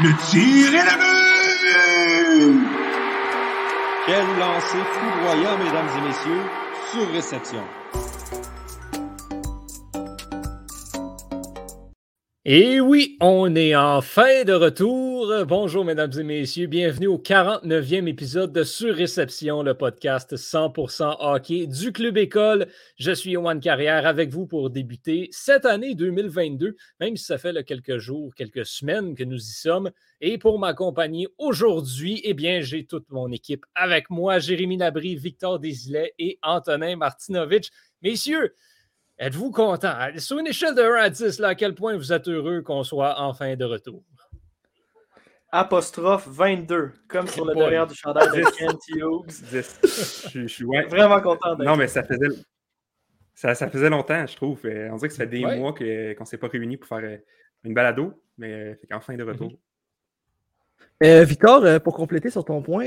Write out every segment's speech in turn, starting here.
Le tir est le but! Quel lancer foudroyant, mesdames et messieurs, sur réception. Et oui, on est enfin de retour. Bonjour, mesdames et messieurs. Bienvenue au 49e épisode de Surréception, le podcast 100% hockey du Club École. Je suis Yohan Carrière avec vous pour débuter cette année 2022, même si ça fait quelques jours, quelques semaines que nous y sommes. Et pour m'accompagner aujourd'hui, eh bien, j'ai toute mon équipe avec moi, Jérémy Nabry, Victor Desilets et Antonin Martinovitch. Messieurs, Êtes-vous content? Sur une échelle de 1 à 10, à quel point vous êtes heureux qu'on soit enfin de retour? Apostrophe 22, comme sur le derrière du chandail de Kent Hughes. Je, suis vraiment content Non, mais ça faisait, ça, faisait longtemps, je trouve. On dirait que ça fait des mois qu'on ne s'est pas réunis pour faire euh, une balado, mais euh, enfin de retour. Euh, Victor, pour compléter sur ton point,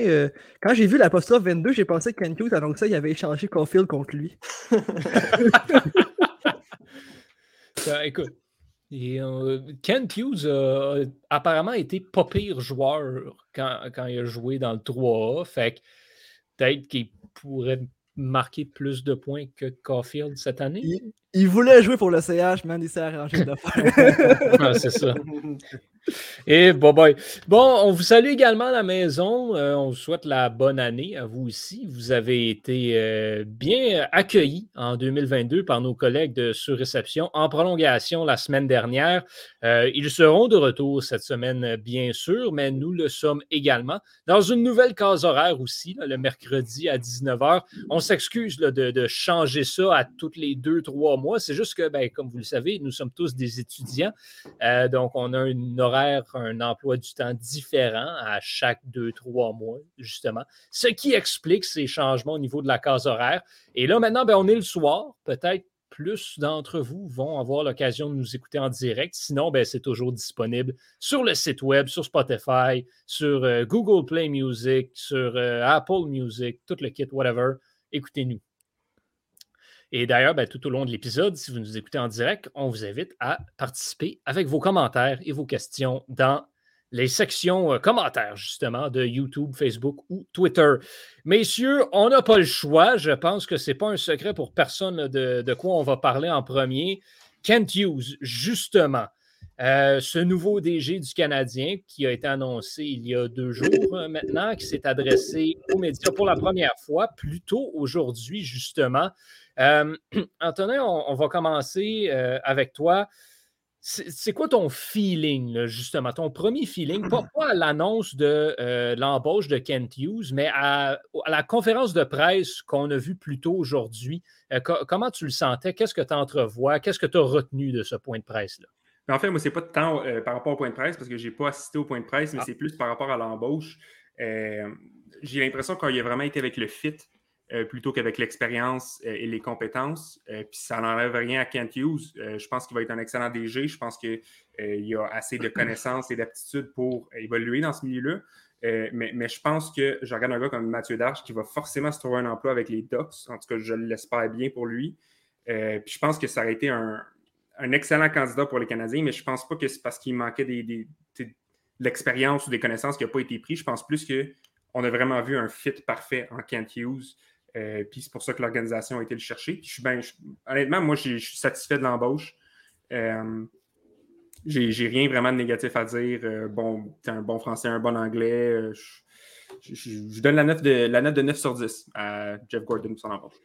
quand j'ai vu l'apostrophe 22, j'ai pensé que Ken Hughes, donc ça, il avait échangé Caulfield contre lui. écoute, euh, Ken Hughes a apparemment été pas pire joueur quand, il a joué dans le 3A. Fait que peut-être qu'il pourrait marquer plus de points que Caulfield cette année. Il, voulait jouer pour le CH, mais il s'est arrangé de faire. c'est ça. Et bon, boy. Bon, on vous salue également à la maison. Euh, on vous souhaite la bonne année à vous aussi. Vous avez été euh, bien accueillis en 2022 par nos collègues de Surréception en prolongation la semaine dernière. Euh, ils seront de retour cette semaine, bien sûr, mais nous le sommes également dans une nouvelle case horaire aussi, le mercredi à 19h. On s'excuse de, de, changer ça à toutes les deux, trois mois. C'est juste que, ben, comme vous le savez, nous sommes tous des étudiants. donc, on a une un emploi du temps différent à chaque deux, trois mois, justement. Ce qui explique ces changements au niveau de la case horaire. Et là, maintenant, ben, on est le soir. Peut-être plus d'entre vous vont avoir l'occasion de nous écouter en direct. Sinon, ben, c'est toujours disponible sur le site web, sur Spotify, sur euh, Google Play Music, sur euh, Apple Music, tout le kit, whatever. Écoutez-nous. Et d'ailleurs, ben, tout au long de l'épisode, si vous nous écoutez en direct, on vous invite à participer avec vos commentaires et vos questions dans les sections euh, commentaires, justement, de YouTube, Facebook ou Twitter. Messieurs, on n'a pas le choix. Je pense que ce n'est pas un secret pour personne de, de, quoi on va parler en premier. Kent Hughes, justement. Euh, ce nouveau DG du Canadien qui a été annoncé il y a deux jours euh, maintenant, qui s'est adressé aux médias pour la première fois, plus tôt aujourd'hui, justement. Euh, Antonin, on, va commencer avec toi. C'est quoi ton feeling, justement, ton premier feeling, pas, à l'annonce de l'embauche de Kent Hughes, mais à, la conférence de presse qu'on a vue plus tôt aujourd'hui. comment tu le sentais? Qu'est-ce que tu entrevois? Qu'est-ce que tu as retenu de ce point de presse-là? En fait, moi, c'est pas tant par rapport au point de presse, parce que je n'ai pas assisté au point de presse, mais ah. c'est plus par rapport à l'embauche. J'ai l'impression qu'il a vraiment été avec le fit euh, plutôt qu'avec l'expérience euh, et les compétences. Euh, puis ça n'enlève rien à Kent Hughes. je pense qu'il va être un excellent DG. Je pense qu'il a assez de connaissances et d'aptitudes pour évoluer dans ce milieu-là. Mais, je pense que je regarde un gars comme Mathieu Darche qui va forcément se trouver un emploi avec les Ducks. En tout cas, je l'espère bien pour lui. puis je pense que ça aurait été un, excellent candidat pour les Canadiens, mais je pense pas que c'est parce qu'il manquait des, de l'expérience ou des connaissances qui n'a pas été pris. Je pense plus qu'on a vraiment vu un fit parfait en Kent Hughes. Euh, puis c'est pour ça que l'organisation a été le chercher. je suis honnêtement, moi, je suis satisfait de l'embauche. Euh, j'ai rien vraiment de négatif à dire. Euh, bon, tu un bon français, un bon anglais. je, donne la note, de, la note de 9 sur 10 à Jeff Gordon pour son embauche.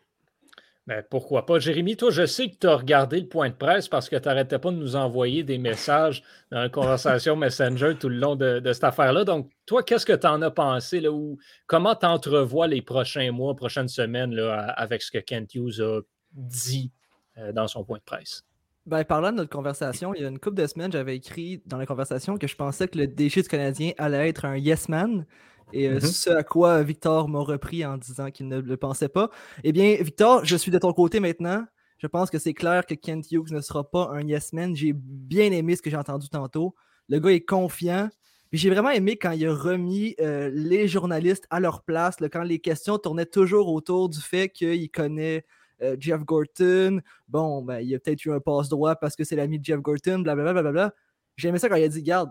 Ben, pourquoi pas? Jérémy, toi, je sais que tu as regardé le point de presse parce que tu n'arrêtais pas de nous envoyer des messages dans la conversation Messenger tout le long de, cette affaire-là. Donc, toi, qu'est-ce que tu en as pensé? Là, ou comment tu entrevois les prochains mois, prochaines semaines là, avec ce que Kent Hughes a dit euh, dans son point de presse? Ben, parlant de notre conversation, il y a une couple de semaines, j'avais écrit dans la conversation que je pensais que le déchet du Canadien allait être un yes man. Et mm-hmm. ce à quoi Victor m'a repris en disant qu'il ne le pensait pas. Eh bien, Victor, je suis de ton côté maintenant. Je pense que c'est clair que Kent Hughes ne sera pas un yes man. J'ai bien aimé ce que j'ai entendu tantôt. Le gars est confiant. J'ai vraiment aimé quand il a remis euh, les journalistes à leur place, quand les questions tournaient toujours autour du fait qu'il connaît euh, Jeff Gorton, bon, ben, il a peut-être eu un passe droit parce que c'est l'ami de Jeff Gorton, blablabla. Bla, bla, J'aimais ça quand il a dit, garde,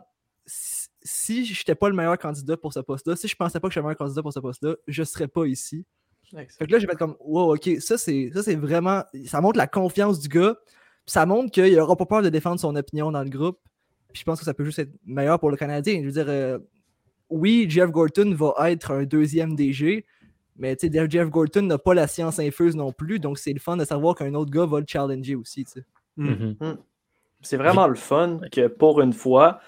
si je n'étais pas le meilleur candidat pour ce poste-là, si je pensais pas que je suis le meilleur candidat pour ce poste-là, je ne serais pas ici. Fait que là, j'ai fait comme, wow, ok, ça c'est vraiment, ça montre la confiance du gars. Ça montre qu'il n'aura pas peur de défendre son opinion dans le groupe. Puis je pense que ça peut juste être meilleur pour le Canadien. Je veux dire, euh, oui, Jeff Gorton va être un deuxième DG, mais Jeff Gorton n'a pas la science infuse non plus, donc c'est le fun de savoir qu'un autre gars va le challenger aussi. Hmm. Mm-hmm. Hmm. C'est vraiment le fun que pour une fois,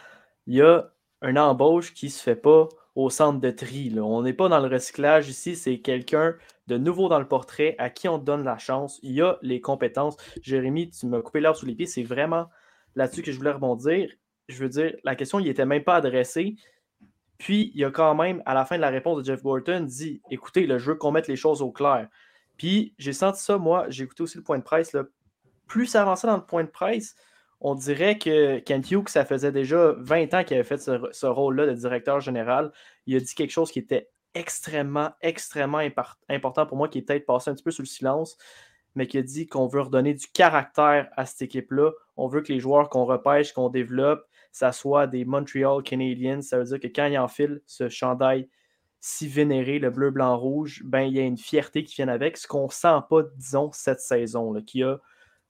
il y a un embauche qui ne se fait pas au centre de tri. On n'est pas dans le recyclage ici, c'est quelqu'un de nouveau dans le portrait à qui on donne la chance. Il y a les compétences. Jérémy, tu m'as coupé l'heure sous les pieds, c'est vraiment là-dessus que je voulais rebondir. Je veux dire, la question n'était même pas adressée. Puis, il y a quand même, à la fin de la réponse de Jeff Gorton, dit écoutez, je veux qu'on mette les choses au clair. Puis, j'ai senti ça, moi, j'ai écouté aussi le point de presse. Plus ça avançait dans le point de presse, on dirait que Kent Hughes, ça faisait déjà 20 ans qu'il avait fait ce, rôle-là de directeur général. Il a dit quelque chose qui était extrêmement, extrêmement important pour moi, qui est peut-être passé un petit peu sous le silence, mais qui a dit qu'on veut redonner du caractère à cette équipe-là. On veut que les joueurs qu'on repêche, qu'on développe, ça soit des Montreal Canadiens. Ça veut dire que quand ils enfilent ce chandail si vénéré, le bleu, blanc, rouge, ben, il y a une fierté qui vient avec, ce qu'on ne sent pas, disons, cette saison, là, qui a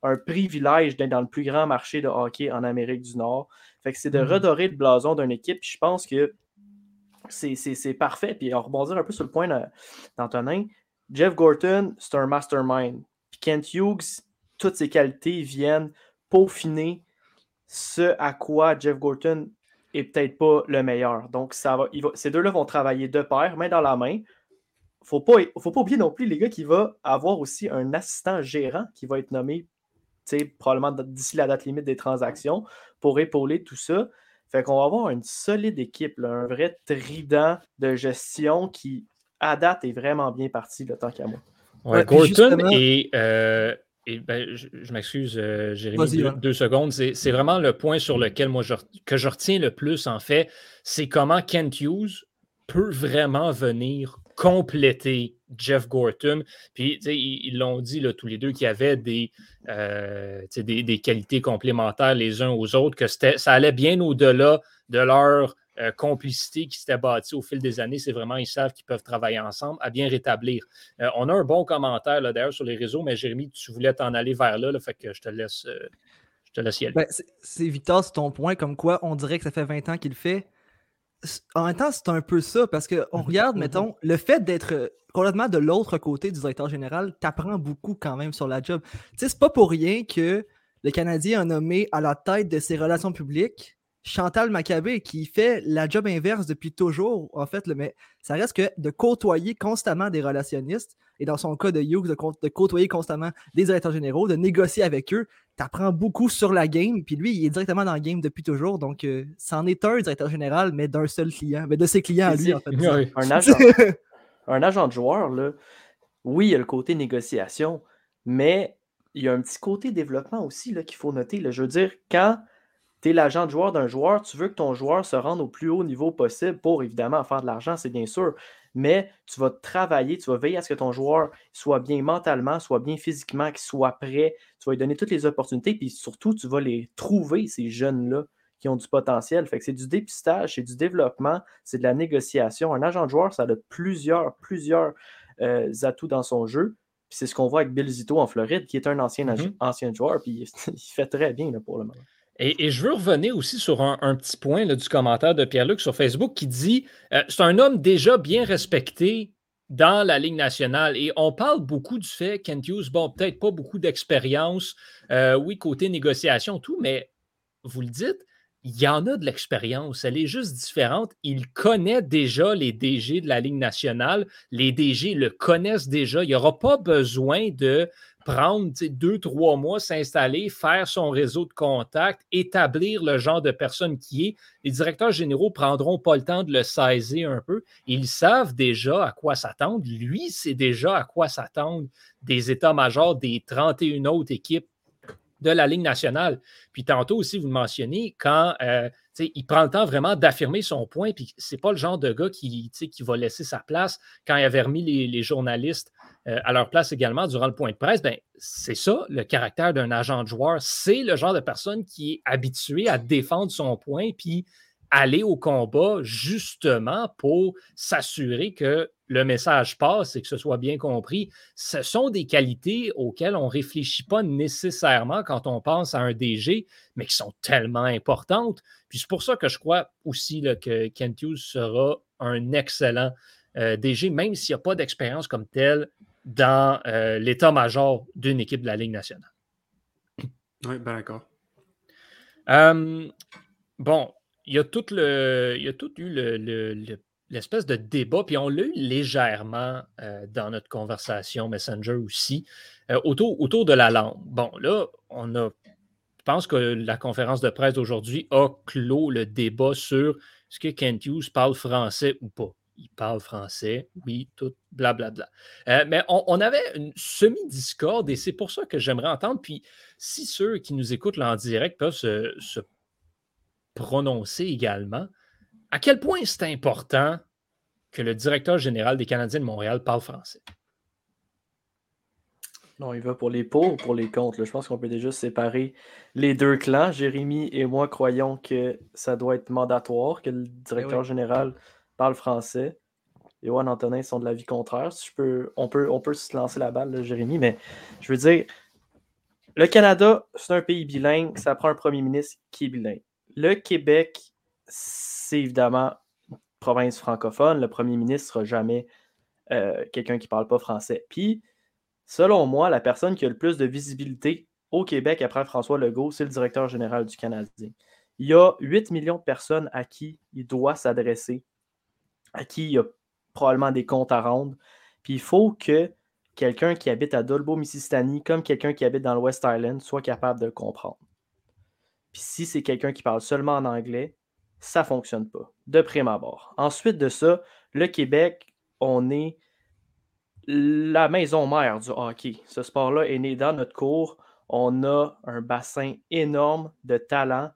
un privilège d'être dans le plus grand marché de hockey en Amérique du Nord. Fait que c'est de mm-hmm. redorer le blason d'une équipe. Je pense que c'est parfait. Puis on rebondir un peu sur le point d'Antonin. Jeff Gorton, c'est un mastermind. Puis Kent Hughes, toutes ses qualités viennent peaufiner ce à quoi Jeff Gorton est peut-être pas le meilleur. Donc, ça va, ces deux-là vont travailler de pair, main dans la main. Faut pas, faut pas oublier non plus, les gars, qu'il va avoir aussi un assistant gérant qui va être nommé probablement d'ici la date limite des transactions pour épauler tout ça. Fait qu'on va avoir une solide équipe, un vrai trident de gestion qui, à date, est vraiment bien parti, le temps qu'à moi. Ouais, Gorton et, euh, ben, je, m'excuse, euh, Jérémy, deux, secondes. C'est vraiment le point sur lequel moi je, que je retiens le plus, en fait, c'est comment Kent Hughes peut vraiment venir compléter Jeff Gorton. Puis, ils l'ont dit là, tous les deux qu'il y avait des, euh, des, qualités complémentaires les uns aux autres, que ça allait bien au-delà de leur euh, complicité qui s'était bâtie au fil des années. C'est vraiment, ils savent qu'ils peuvent travailler ensemble à bien rétablir. Euh, on a un bon commentaire d'ailleurs sur les réseaux, mais Jérémy, tu voulais t'en aller vers là, fait que je te laisse. je te laisse y aller. Ben, c'est Victor, c'est ton point, comme quoi on dirait que ça fait 20 ans qu'il fait en même temps, c'est un peu ça, parce qu'on mhm, regarde, mhm. mettons, le fait d'être euh, complètement de l'autre côté du directeur général t'apprend beaucoup quand même sur la job. Tu sais, c'est pas pour rien que le Canadien a nommé à la tête de ses relations publiques Chantal Maccabé, qui fait la job inverse depuis toujours, en fait, mais ça reste que de côtoyer constamment des relationnistes, et dans son cas de Hughes, de, de côtoyer constamment des directeurs généraux, de négocier avec eux, tu apprends beaucoup sur la game, puis lui, il est directement dans la game depuis toujours, donc euh, c'en est un directeur général, mais d'un seul client, mais de ses clients à lui, en fait. Un, agent, un agent de joueur, là, oui, il y a le côté négociation, mais il y a un petit côté développement aussi qu'il faut noter. Là. Je veux dire, quand tu es l'agent de joueur d'un joueur, tu veux que ton joueur se rende au plus haut niveau possible pour évidemment faire de l'argent, c'est bien sûr. Mais tu vas travailler, tu vas veiller à ce que ton joueur soit bien mentalement, soit bien physiquement, qu'il soit prêt. Tu vas lui donner toutes les opportunités, puis surtout, tu vas les trouver, ces jeunes-là qui ont du potentiel. Fait que c'est du dépistage, c'est du développement, c'est de la négociation. Un agent de joueur, ça a plusieurs, plusieurs euh, atouts dans son jeu. Puis c'est ce qu'on voit avec Bill Zito en Floride, qui est un ancien, mm-hmm. ancien joueur, puis il fait très bien pour le moment. Et, je veux revenir aussi sur un, petit point du commentaire de Pierre-Luc sur Facebook qui dit euh, c'est un homme déjà bien respecté dans la Ligue nationale. Et on parle beaucoup du fait, Kent bon, peut-être pas beaucoup d'expérience, euh, oui, côté négociation, tout, mais vous le dites, il y en a de l'expérience. Elle est juste différente. Il connaît déjà les DG de la Ligue nationale. Les DG le connaissent déjà. Il n'y aura pas besoin de prendre deux, trois mois, s'installer, faire son réseau de contacts, établir le genre de personne qui est. Les directeurs généraux prendront pas le temps de le saisir un peu. Ils savent déjà à quoi s'attendre. Lui, c'est déjà à quoi s'attendre des états-majors des 31 autres équipes de la Ligue nationale. Puis tantôt aussi, vous le mentionnez, quand euh, il prend le temps vraiment d'affirmer son point, puis c'est pas le genre de gars qui, qui va laisser sa place quand il avait remis les, journalistes euh, à leur place également durant le point de presse. Ben, c'est ça, le caractère d'un agent de joueur. C'est le genre de personne qui est habitué à défendre son point, puis aller au combat justement pour s'assurer que le message passe et que ce soit bien compris. Ce sont des qualités auxquelles on ne réfléchit pas nécessairement quand on pense à un DG, mais qui sont tellement importantes. Puis c'est pour ça que je crois aussi que Kent Hughes sera un excellent euh, DG, même s'il n'y a pas d'expérience comme telle dans euh, l'état-major d'une équipe de la Ligue nationale. Oui, ben d'accord. Hum, bon, il y a tout, le, il y a tout eu l'espèce de débat, puis on l'a eu légèrement euh, dans notre conversation Messenger aussi, euh, autour, autour de la langue. Bon, là, on a. Je pense que la conférence de presse d'aujourd'hui a clos le débat sur est-ce que Kent Hughes parle français ou pas. Il parle français, oui, tout, blablabla. Euh, mais on, avait une semi-discorde et c'est pour ça que j'aimerais entendre. Puis, si ceux qui nous écoutent là en direct peuvent se, se prononcer également. À quel point c'est important que le directeur général des Canadiens de Montréal parle français? Non, il va pour les pour ou pour les contre. Je pense qu'on peut déjà séparer les deux clans. Jérémy et moi croyons que ça doit être mandatoire, que le directeur eh général parle français. Et Juan Antonin sont de l'avis contraire. Si je peux, on, peut, on peut se lancer la balle, Jérémy, mais je veux dire, le Canada, c'est un pays bilingue, ça prend un premier ministre qui est bilingue. Le Québec, c'est évidemment une province francophone. Le premier ministre sera jamais euh, quelqu'un qui ne parle pas français. Puis, selon moi, la personne qui a le plus de visibilité au Québec après François Legault, c'est le directeur général du Canadien. Il y a 8 millions de personnes à qui il doit s'adresser, à qui il y a probablement des comptes à rendre. Puis il faut que quelqu'un qui habite à Dolbo, Mississippi, comme quelqu'un qui habite dans le West Island, soit capable de le comprendre. Si c'est quelqu'un qui parle seulement en anglais, ça ne fonctionne pas, de prime abord. Ensuite de ça, le Québec, on est la maison mère du hockey. Ce sport-là est né dans notre cours. On a un bassin énorme de talent,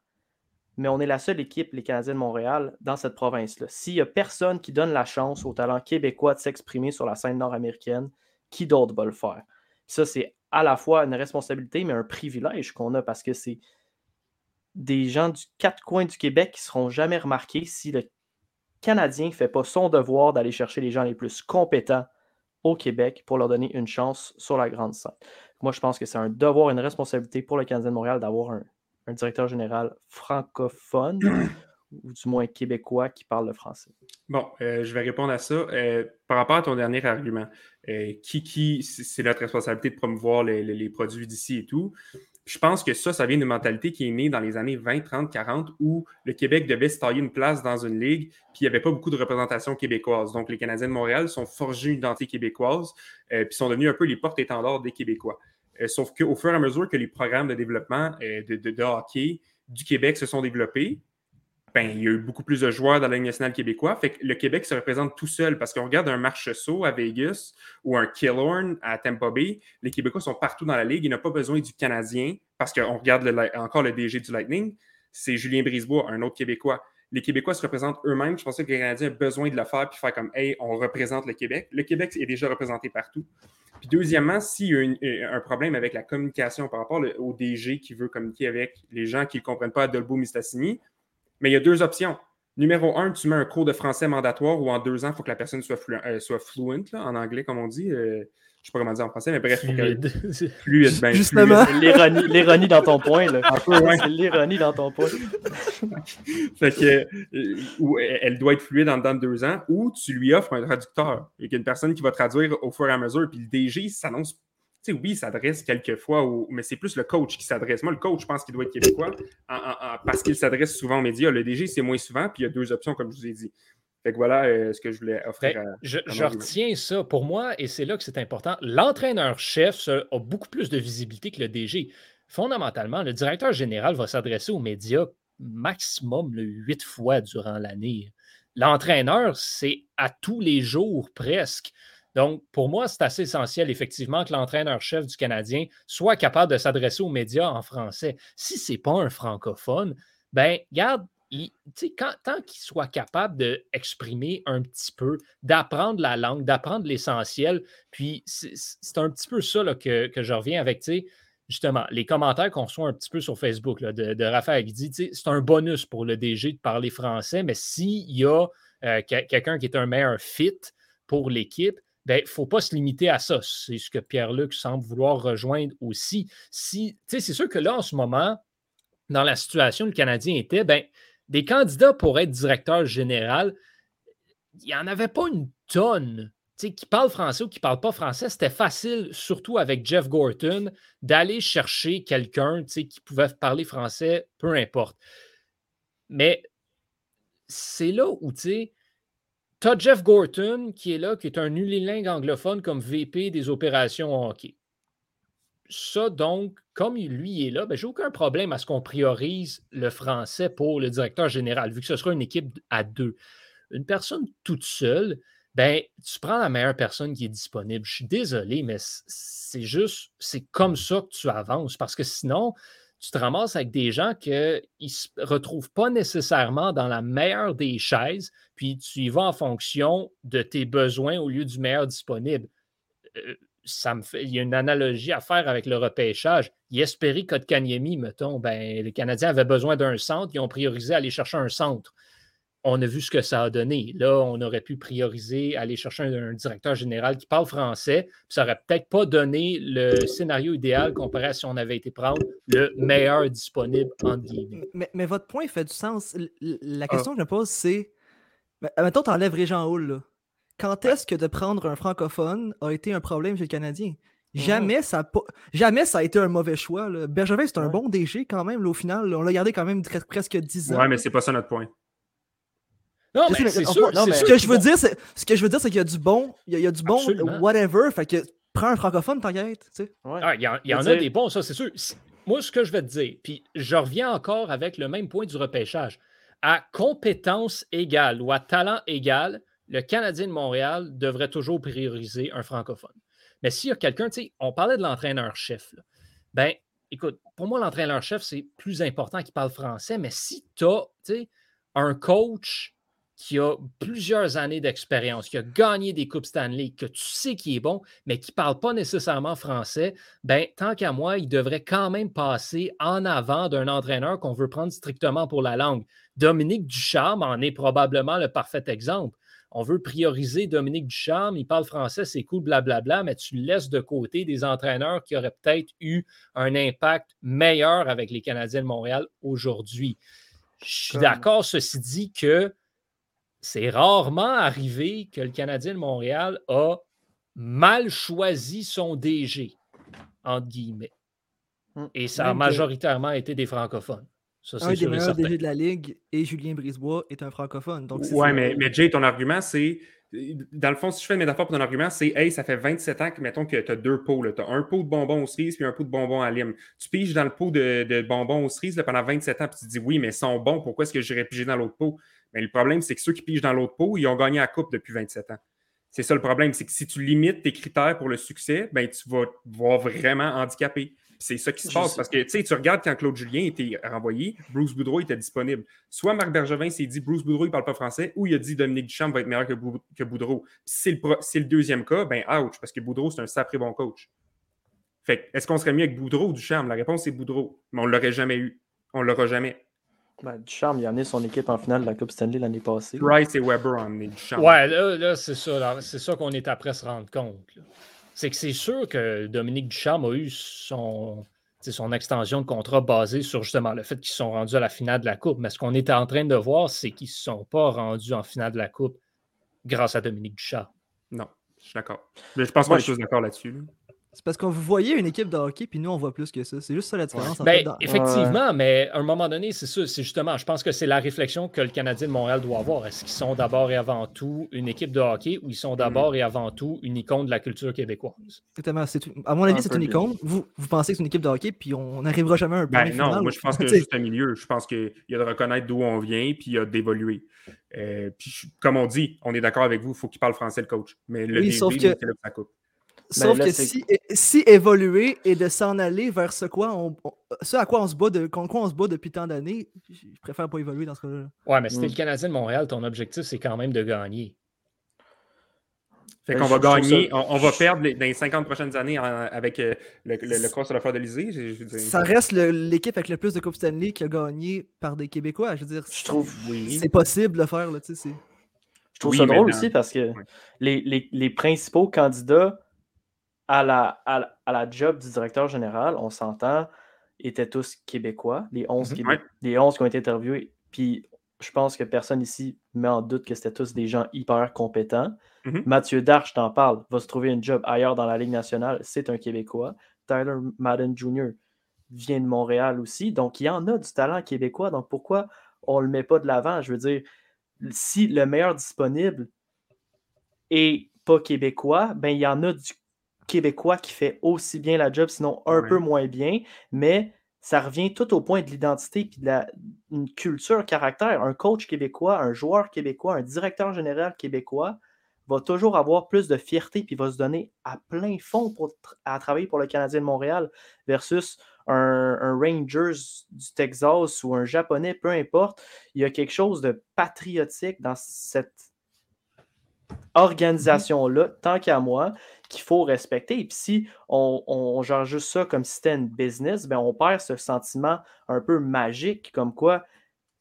mais on est la seule équipe, les Canadiens de Montréal, dans cette province-là. S'il n'y a personne qui donne la chance aux talents québécois de s'exprimer sur la scène nord-américaine, qui d'autre va le faire? Ça, c'est à la fois une responsabilité, mais un privilège qu'on a parce que c'est des gens du quatre coins du Québec qui ne seront jamais remarqués si le Canadien ne fait pas son devoir d'aller chercher les gens les plus compétents au Québec pour leur donner une chance sur la grande scène. Moi, je pense que c'est un devoir, une responsabilité pour le Canadien de Montréal d'avoir un, directeur général francophone ou du moins québécois qui parle le français. Bon, euh, je vais répondre à ça. Euh, par rapport à ton dernier argument, euh, qui, qui c'est notre responsabilité de promouvoir les produits d'ici et tout je pense que ça, ça vient d'une mentalité qui est née dans les années 20, 30, 40, où le Québec devait se tailler une place dans une ligue, puis il n'y avait pas beaucoup de représentation québécoise. Donc, les Canadiens de Montréal sont forgés une identité québécoise, euh, puis sont devenus un peu les porte-étendards des Québécois. Euh, sauf qu'au fur et à mesure que les programmes de développement euh, de, hockey du Québec se sont développés, ben, il y a eu beaucoup plus de joueurs dans la Ligue nationale québécoise. Fait que le Québec se représente tout seul parce qu'on regarde un Marcheseau à Vegas ou un Killorn à Tampa Bay. Les Québécois sont partout dans la Ligue. Il n'a pas besoin du Canadien parce qu'on regarde encore le DG du Lightning. C'est Julien Brisebois, un autre Québécois. Les Québécois se représentent eux-mêmes. Je pensais que les Canadiens ont besoin de le faire puis faire comme Hey, on représente le Québec. Le Québec est déjà représenté partout. Puis deuxièmement, s'il y a un problème avec la communication par rapport au DG qui veut communiquer avec les gens qui ne comprennent pas à Dolbo Mistassini, mais il y a deux options. Numéro un, tu mets un cours de français mandatoire où en deux ans, il faut que la personne soit, euh, soit fluent, en anglais, comme on dit. Euh, je ne sais pas comment dire en français, mais bref. Fluide. fluide ben, Justement. L'ironie dans ton point. Là. C'est l'ironie dans ton point. fait que, euh, elle doit être fluide en dedans de deux ans ou tu lui offres un traducteur. Il y a une personne qui va traduire au fur et à mesure. Puis le DG s'annonce sais, oui, il s'adresse quelquefois, mais c'est plus le coach qui s'adresse. Moi, le coach, je pense qu'il doit être québécois parce qu'il s'adresse souvent aux médias. Le DG, c'est moins souvent, puis il y a deux options, comme je vous ai dit. Fait que voilà euh, ce que je voulais offrir ben, Je, retiens ça pour moi, et c'est là que c'est important. L'entraîneur-chef a beaucoup plus de visibilité que le DG. Fondamentalement, le directeur général va s'adresser aux médias maximum huit fois durant l'année. L'entraîneur, c'est à tous les jours presque. Donc, pour moi, c'est assez essentiel, effectivement, que l'entraîneur-chef du Canadien soit capable de s'adresser aux médias en français. Si ce n'est pas un francophone, ben, regarde, il, quand, tant qu'il soit capable d'exprimer un petit peu, d'apprendre la langue, d'apprendre l'essentiel, puis c'est un petit peu ça que, je reviens avec, justement, les commentaires qu'on reçoit un petit peu sur Facebook là, de, de Raphaël qui dit c'est un bonus pour le DG de parler français, mais s'il y a euh, quelqu'un qui est un meilleur fit pour l'équipe, il ben, ne faut pas se limiter à ça. C'est ce que Pierre-Luc semble vouloir rejoindre aussi. Si, c'est sûr que là, en ce moment, dans la situation où le Canadien était, ben, des candidats pour être directeur général, il n'y en avait pas une tonne. qui parlent français ou qui ne parlent pas français, c'était facile, surtout avec Jeff Gorton, d'aller chercher quelqu'un qui pouvait parler français, peu importe. Mais c'est là où, tu as Jeff Gorton qui est là, qui est un unilingue anglophone comme VP des opérations hockey ça, donc, comme lui est là, ben, j'ai aucun problème à ce qu'on priorise le français pour le directeur général, vu que ce sera une équipe à deux. Une personne toute seule, ben, tu prends la meilleure personne qui est disponible. Je suis désolé, mais c'est juste, c'est comme ça que tu avances, parce que sinon, tu te ramasses avec des gens qui ne se retrouvent pas nécessairement dans la meilleure des chaises, puis tu y vas en fonction de tes besoins au lieu du meilleur disponible. Euh, il y a une analogie à faire avec le repêchage. Yesperi Kotkaniemi, mettons, ben, les Canadiens avaient besoin d'un centre, ils ont priorisé aller chercher un centre. On a vu ce que ça a donné. Là, on aurait pu prioriser aller chercher un, directeur général qui parle français, puis ça n'aurait peut-être pas donné le scénario idéal comparé à si on avait été prendre le meilleur disponible en guillemets. Mais, votre point fait du sens. La ah. question que je me pose, c'est mettons, tu enlèves Régent Hall, là. Quand est-ce que de prendre un francophone a été un problème chez le Canadien? Mhm. Jamais, ça a Jamais ça a été un mauvais choix. Là. Bergevin, c'est un bon DG quand même. au final, on l'a gardé quand même presque 10 ans. Ouais, mais c'est pas ça notre point. Non, mais c'est sûr. Ce que je veux dire, c'est ce que je veux dire, c'est qu'il y a du bon, il y a, du bon whatever. Fait que prends un francophone, t'inquiète. Ah, il y, y en a des bons, ça, c'est sûr. Moi, ce que je vais te dire, puis je reviens encore avec le même point du repêchage. À compétence égale ou à talent égal, le Canadien de Montréal devrait toujours prioriser un francophone. Mais s'il y a quelqu'un, tu sais, on parlait de l'entraîneur-chef. Ben, écoute, pour moi, l'entraîneur-chef, c'est plus important qu'il parle français, mais si tu as un coach qui a plusieurs années d'expérience, qui a gagné des Coupes Stanley, que tu sais qu'il est bon, mais qui ne parle pas nécessairement français, ben, tant qu'à moi, il devrait quand même passer en avant d'un entraîneur qu'on veut prendre strictement pour la langue. Dominique Ducharme en est probablement le parfait exemple on veut prioriser Dominique Ducharme, il parle français, c'est cool, blablabla, mais tu laisses de côté des entraîneurs qui auraient peut-être eu un impact meilleur avec les Canadiens de Montréal aujourd'hui. Je suis d'accord, ceci dit, que c'est rarement arrivé que le Canadien de Montréal a mal choisi son DG, entre guillemets. Hum, Et ça a majoritairement été des francophones. Ça, un des meilleurs DG de la Ligue et Julien Brisebois est un francophone. Donc ouais, mais, mais Jay, ton argument, c'est. Dans le fond, si je fais une métaphore pour ton argument, c'est Hey, ça fait 27 ans que, mettons, que tu as deux pots. Tu as un pot de bonbons aux cerises puis un pot de bonbons à lime. Tu piges dans le pot de, bonbons aux cerises pendant 27 ans, puis tu te dis Oui, mais ils sont bons, pourquoi est-ce que j'irais piger dans l'autre pot? Mais le problème, c'est que ceux qui pigent dans l'autre pot, ils ont gagné la coupe depuis 27 ans. C'est ça le problème, c'est que si tu limites tes critères pour le succès, ben, tu vas te voir vraiment handicapé c'est ça qui se passe. Parce que tu regardes quand Claude Julien était renvoyé, Bruce Boudreau était disponible. Soit Marc Bergevin s'est dit Bruce Boudreau, il ne parle pas français, ou il a dit Dominique Duchamp va être meilleur que, Boudreau. Si c'est le, deuxième cas, ben ouch, parce que Boudreau, c'est un sacré bon coach. Fait est-ce qu'on serait mieux avec Boudreau ou Duchamp? La réponse c'est Boudreau. Mais on ne l'aurait jamais eu. On ne l'aura jamais. Ben, Duchamp, il a amené son équipe en finale de la Coupe Stanley l'année passée. Rice et Weber ont amené Duchamp. Ouais, là, c'est ça. C'est ça qu'on est après se rendre compte. C'est que c'est sûr que Dominique Duchamp a eu son, son extension de contrat basée sur justement le fait qu'ils sont rendus à la finale de la Coupe. Mais ce qu'on est en train de voir, c'est qu'ils ne sont pas rendus en finale de la Coupe grâce à Dominique Duchamp. Non, je suis d'accord. Mais je pense pas que je suis d'accord là-dessus. C'est parce qu'on vous voyez une équipe de hockey, puis nous, on voit plus que ça. C'est juste ça la différence. Ben, effectivement, mais à un moment donné, c'est ça. C'est justement, je pense que c'est la réflexion que le Canadien de Montréal doit avoir. Est-ce qu'ils sont d'abord et avant tout une équipe de hockey ou ils sont d'abord mm. et avant tout une icône de la culture québécoise? Exactement. À mon avis, c'est une icône. Vous, vous pensez que c'est une équipe de hockey, puis on n'arrivera jamais à un ben, Non, moi, je pense que c'est juste un milieu. Je pense qu'il y a de reconnaître d'où on vient, puis il y a d'évoluer. Euh, puis, comme on dit, on est d'accord avec vous, il faut qu'il parle français, le coach. Mais le oui, sauf que... ça coupe Sauf là, que si, si évoluer et de s'en aller vers ce, quoi on, on- ce à quoi on se bat, de, contre quoi on se bat depuis tant d'années, je préfère pas évoluer dans ce cas-là. Ouais, mais si t'es Mm. le Canadien de Montréal, ton objectif, c'est quand même de gagner. Fait Ben, qu'on je- va gagner, on, on va perdre les- dans les 50 prochaines années en- avec euh, le, le, le cross sur la fleur de l'Elysée. Ça reste l'équipe avec le plus de Coupe Stanley qui a gagné par des Québécois. Je veux dire, Je trouve, c'est possible de le faire. Là, tu sais, c'est- je trouve Oui, ça drôle aussi parce que Ouais. les, les- les principaux candidats à la, à, la- à la job du directeur général, on s'entend, étaient tous québécois, les 11, Mhm. Québé- Ouais. les 11 qui ont été interviewés. Puis je pense que personne ici met en doute que c'était tous des gens hyper compétents. Mhm. Mathieu Darche, t'en parle, va se trouver une job ailleurs dans la Ligue nationale, c'est un Québécois. Tyler Madden Jr. vient de Montréal aussi. Donc, il y en a du talent québécois. Donc, pourquoi on ne le met pas de l'avant? Je veux dire, si le meilleur disponible est pas québécois, ben il y en a du québécois qui fait aussi bien la job, sinon un Ouais. peu moins bien, mais ça revient tout au point de l'identité puis de la une culture, caractère. Un coach québécois, un joueur québécois, un directeur général québécois va toujours avoir plus de fierté puis va se donner à plein fond pour à travailler pour le Canadien de Montréal versus un, un Rangers du Texas ou un Japonais, peu importe. Il y a quelque chose de patriotique dans cette organisation-là, tant qu'à moi, qu'il faut respecter. Et puis si on, on gère juste ça comme si c'était une business, ben on perd ce sentiment un peu magique, comme quoi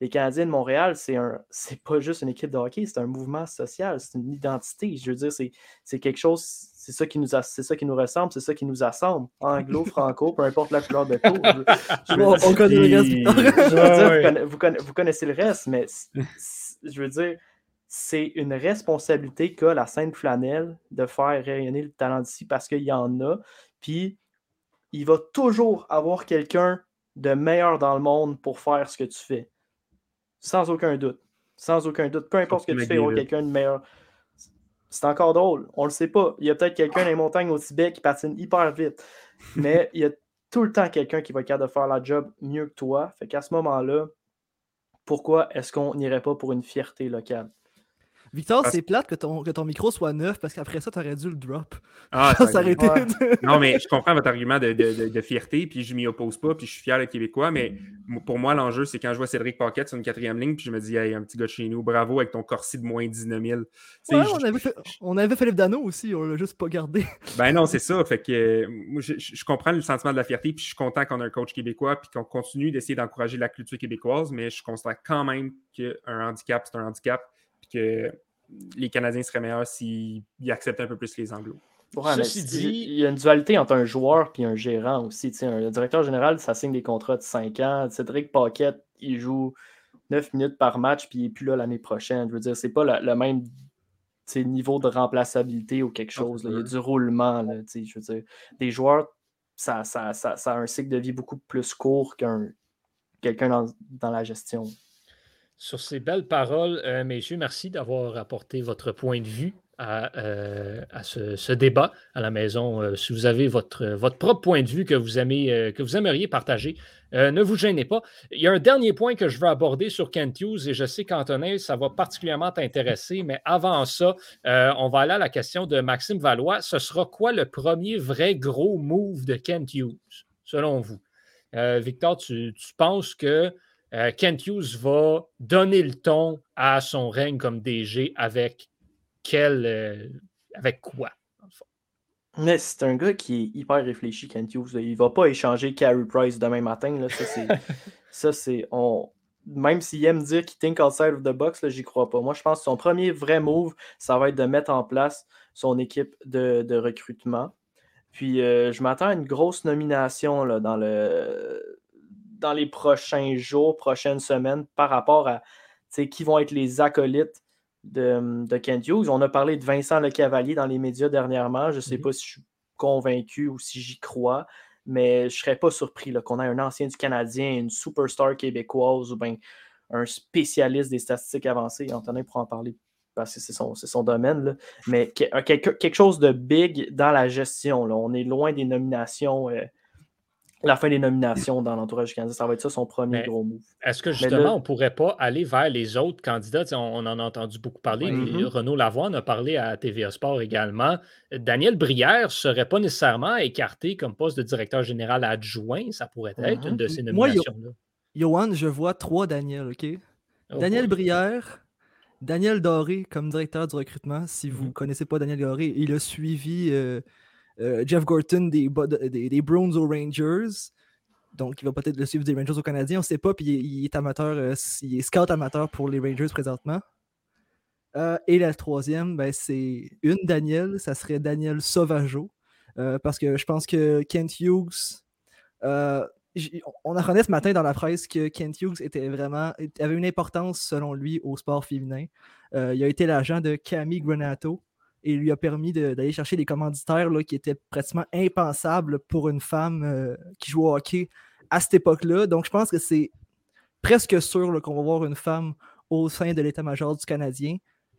les Canadiens de Montréal, c'est un c'est pas juste une équipe de hockey, c'est un mouvement social, c'est une identité. Je veux dire, c'est, c'est quelque chose, c'est ça qui nous a- c'est ça qui nous ressemble, c'est ça qui nous assemble. Anglo, franco, peu importe la couleur de peau. Je, On- connaît le reste. Je veux dire, vous, conna- vous conna- vous connaissez le reste, mais je veux dire, c'est une responsabilité qu'a la scène flanelle de faire rayonner le talent d'ici parce qu'il y en a. Puis il va toujours avoir quelqu'un de meilleur dans le monde pour faire ce que tu fais. Sans aucun doute. Sans aucun doute. Peu importe ce que tu fais, il y aura quelqu'un de meilleur. C'est encore drôle. On le sait pas. Il y a peut-être quelqu'un dans les montagnes au Tibet qui patine hyper vite. Mais il y a tout le temps quelqu'un qui va être capable de faire la job mieux que toi. Fait qu'à ce moment-là, pourquoi est-ce qu'on n'irait pas pour une fierté locale? Victor, c'est plate que ton, que ton micro soit neuf parce qu'après ça, t'aurais dû le drop. Ah, Ça s'arrêtait. Ouais. Non, mais je comprends votre argument de, de- de- de fierté, puis je m'y oppose pas, puis je suis fier d'être québécois, mais pour moi, l'enjeu, c'est quand je vois Cédric Paquette sur une quatrième ligne, puis je me dis, hey, un petit gars de chez nous, bravo avec ton corsi de moins 19 000. Tu sais, Ouais, je- on, avait fait- on avait Philippe Dano aussi, on l'a juste pas gardé. Ben non, c'est ça. Fait que euh, moi, je, je- comprends le sentiment de la fierté, puis je suis content qu'on ait un coach québécois, puis qu'on continue d'essayer d'encourager la culture québécoise, mais je constate quand même qu'un handicap, c'est un handicap, que les Canadiens seraient meilleurs s'ils ils acceptent un peu plus les Anglos. Ouais, Ceci dit- il y a une dualité entre un joueur et un gérant aussi. Tu sais, un directeur général, ça signe des contrats de 5 ans. Cédric Paquette, il joue 9 minutes par match, puis il n'est plus là l'année prochaine. Je veux dire, c'est pas le, le même niveau de remplaçabilité ou quelque chose. là. Il y a du roulement. Là, tu sais, je veux dire, des joueurs, ça, ça, ça, ça a un cycle de vie beaucoup plus court qu'un quelqu'un dans, dans la gestion. Sur ces belles paroles, euh, messieurs, merci d'avoir apporté votre point de vue à, euh, ce, débat à la maison. Euh, si vous avez votre, propre point de vue que vous, aimez, que vous aimeriez partager, ne vous gênez pas. Il y a un dernier point que je veux aborder sur Kent Hughes et je sais qu'Antonin, ça va particulièrement t'intéresser, mais avant ça, on va aller à la question de Maxime Valois. Ce sera quoi le premier vrai gros move de Kent Hughes, selon vous? Victor, tu, tu penses que euh, Kent Hughes va donner le ton à son règne comme DG avec quel euh, avec quoi? dans le fond? Mais c'est un gars qui est hyper réfléchi, Kent Hughes. Il va pas échanger Carey Price demain matin. Là. Ça, c'est. on... Même s'il aime dire qu'il think outside of the box, j'y crois pas. Moi, je pense que son premier vrai move, ça va être de mettre en place son équipe de, de recrutement. Puis euh, je m'attends à une grosse nomination là, dans, le, dans les prochains jours, prochaines semaines, par rapport à qui vont être les acolytes de, de Kent Hughes. On a parlé de Vincent Le Cavalier dans les médias dernièrement. Je ne sais Mhm. pas si je suis convaincu ou si j'y crois, mais je ne serais pas surpris qu'on ait un ancien du Canadien, une superstar québécoise ou bien un spécialiste des statistiques avancées. Antonin pourra en parler parce que c'est son, son domaine. là. Mais quelque, quelque chose de big dans la gestion. là. On est loin des nominations euh, la fin des nominations dans l'entourage du Canadien. Ça va être ça son premier Mais gros move. Est-ce que justement, là- on ne pourrait pas aller vers les autres candidats? On, on en a entendu beaucoup parler. Mhm. Renaud Lavoie en a parlé à TVA Sport également. Daniel Brière ne serait pas nécessairement écarté comme poste de directeur général adjoint. Ça pourrait être Mhm. une de ces nominations-là. Johan, je vois trois Daniel, OK? Oh Daniel. Brière, Daniel Doré comme directeur du recrutement. Si vous ne Mhm. connaissez pas Daniel Doré, il a suivi euh, euh, Jeff Gorton des, des, Browns aux Rangers. Donc, il va peut-être le suivre des Rangers aux Canadiens, on ne sait pas. Puis, il est, amateur, euh, il est scout amateur pour les Rangers présentement. Euh, et la troisième, ben, c'est une Daniel, ça serait Daniel Sauvageau. Parce que je pense que Kent Hughes, on apprenait ce matin dans la presse que Kent Hughes était vraiment, avait une importance selon lui au sport féminin. Il a été l'agent de Camille Granato et lui a permis d'aller chercher des commanditaires là, qui étaient pratiquement impensables pour une femme euh, qui joue au hockey à cette époque-là. Donc je pense que c'est presque sûr qu'on va voir une femme au sein de l'état-major du Canadien.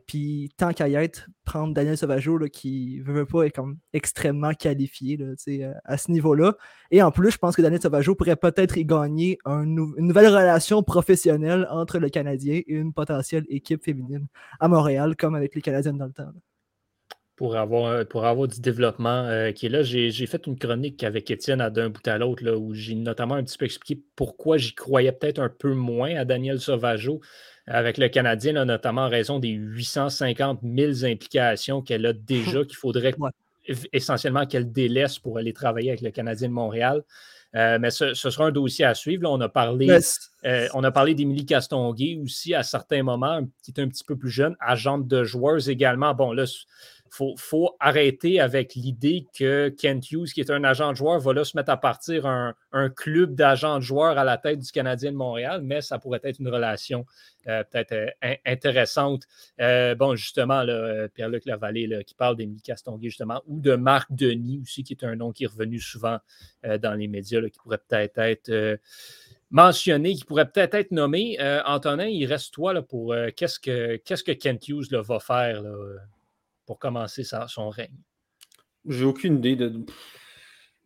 Puis tant qu'à y être, prendre Daniel Sauvageau qui veut, veut pas comme extrêmement qualifié là, sais, à, ce niveau-là. Et en plus, je pense que Daniel Sauvageau pourrait peut-être y gagner une nouvelle relation professionnelle entre le Canadien et une potentielle équipe féminine à Montréal, comme avec les Canadiennes dans le temps. Pour avoir, euh, pour avoir du développement euh, qui est là. J'ai fait une chronique avec Étienne d'un bout à l'autre, où j'ai notamment un petit peu expliqué pourquoi j'y croyais peut-être un peu moins à Daniel Sauvageau avec le Canadien, là, notamment en raison des 850 000 implications qu'elle a déjà, qu'il faudrait Ouais. essentiellement qu'elle délaisse pour aller travailler avec le Canadien de Montréal. Euh, mais ce, ce sera un dossier à suivre. là. on a parlé euh, on a parlé d'Émilie Castonguay aussi à certains moments, qui est un petit peu plus jeune, agente de joueurs également. Bon, là, faut, faut arrêter avec l'idée que Kent Hughes, qui est un agent de joueur, va là se mettre à partir un, club d'agents de joueurs à la tête du Canadien de Montréal, mais ça pourrait être une relation euh, peut-être euh, in- intéressante. Euh, bon, justement, Pierre-Luc Lavallée qui parle d'Émilie Castonguay, justement, ou de Marc Denis aussi, qui est un nom qui est revenu souvent dans les médias, qui pourrait peut-être être. mentionné, qui pourrait peut-être être nommé. Antonin, il reste toi là, pour qu'est-ce que qu'est-ce que Kent Hughes va faire pour commencer sa- son règne? J'ai aucune idée de.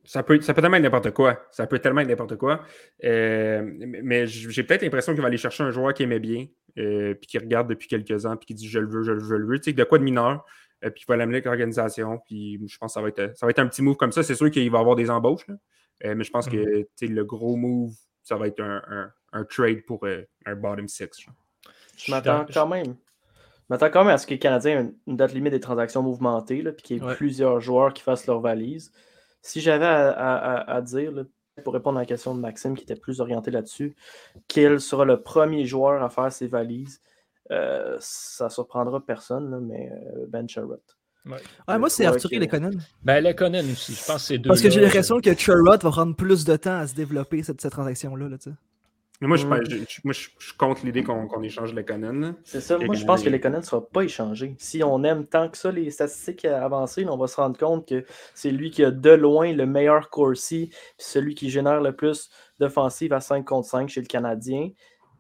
Ça peut, ça peut tellement être n'importe quoi. Ça peut tellement être n'importe quoi. Euh, mais j'ai peut-être l'impression qu'il va aller chercher un joueur qu'il aimait bien, euh, puis qui regarde depuis quelques ans, puis qui dit je le veux, je le veux, je le veux. Tu sais, de quoi de mineur, euh, puis il va l'amener avec l'organisation. Puis je pense que ça va, être, ça va être un petit move comme ça. C'est sûr qu'il va y avoir des embauches, là. Euh, mais je pense que tu sais, le gros move, ça va être un, un- un trade pour euh, un bottom six. genre. Je m'attends quand même. Je m'attends quand même à ce que les Canadiens aient une- date limite des transactions mouvementées, là, puis qu'il y ait Ouais. plusieurs joueurs qui fassent leur valise. Si j'avais à, à- à- à dire, là, pour répondre à la question de Maxime qui était plus orienté là-dessus, quel sera le premier joueur à faire ses valises, euh, ça surprendra personne, là, mais euh, Ben Sherratt. Ouais, moi, c'est Arthur ok. Lekonen. Ben, Lekonen aussi, je pense que c'est deux. Parce que j'ai l'impression que Sherrod va prendre plus de temps à se développer, cette, cette transaction-là. Là, tu sais. Mais moi, je, Mm. je- je- moi, je, je compte l'idée qu'on qu'on écge le Conan. C'est ça, moi je pense que Canadiens ne sera pas échangé. Si on aime tant que ça les statistiques avancées, on va se rendre compte que c'est lui qui a de loin le meilleur Corsi, puis celui qui génère le plus d'offensives à 5 contre 5 chez le Canadien.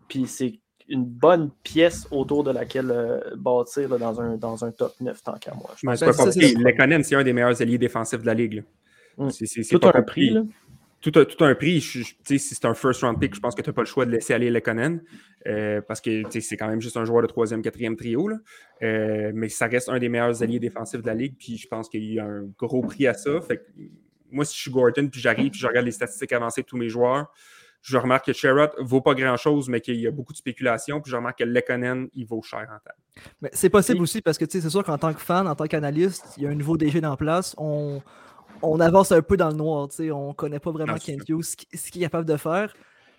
Puis c'est une bonne pièce autour de laquelle euh, bâtir là, dans, un, dans un top 9 tant qu'à moi. Je Mais pense c'est Ben, pas ça, compliqué. c'est- Le Conan, c'est un des meilleurs alliés défensifs de la ligue. là. Mm. C'est- tout pas un prix. Là. Tout a, tout a un prix. Je- je- si c'est un first round pick, je pense que tu n'as pas le choix de laisser aller Lekonen euh, parce que c'est quand même juste un joueur de troisième, quatrième trio. là. Euh, mais ça reste un des meilleurs alliés défensifs de la ligue. Puis je pense qu'il y a un gros prix à ça. Fait que, moi, si je suis Gorton, puis j'arrive, puis je regarde les statistiques avancées de tous mes joueurs, je remarque que Sherrod ne vaut pas grand-chose, mais qu'il y a beaucoup de spéculation. Puis je remarque que Lekonen, il vaut cher en temps. Mais c'est possible aussi parce que tu sais, c'est sûr qu'en tant que fan, en tant qu'analyste, il y a un nouveau DG en place. On, on avance un peu dans le noir. tu sais, On ne connaît pas vraiment Non, c'est Kent Hughes, ce ce qu'il est capable de faire.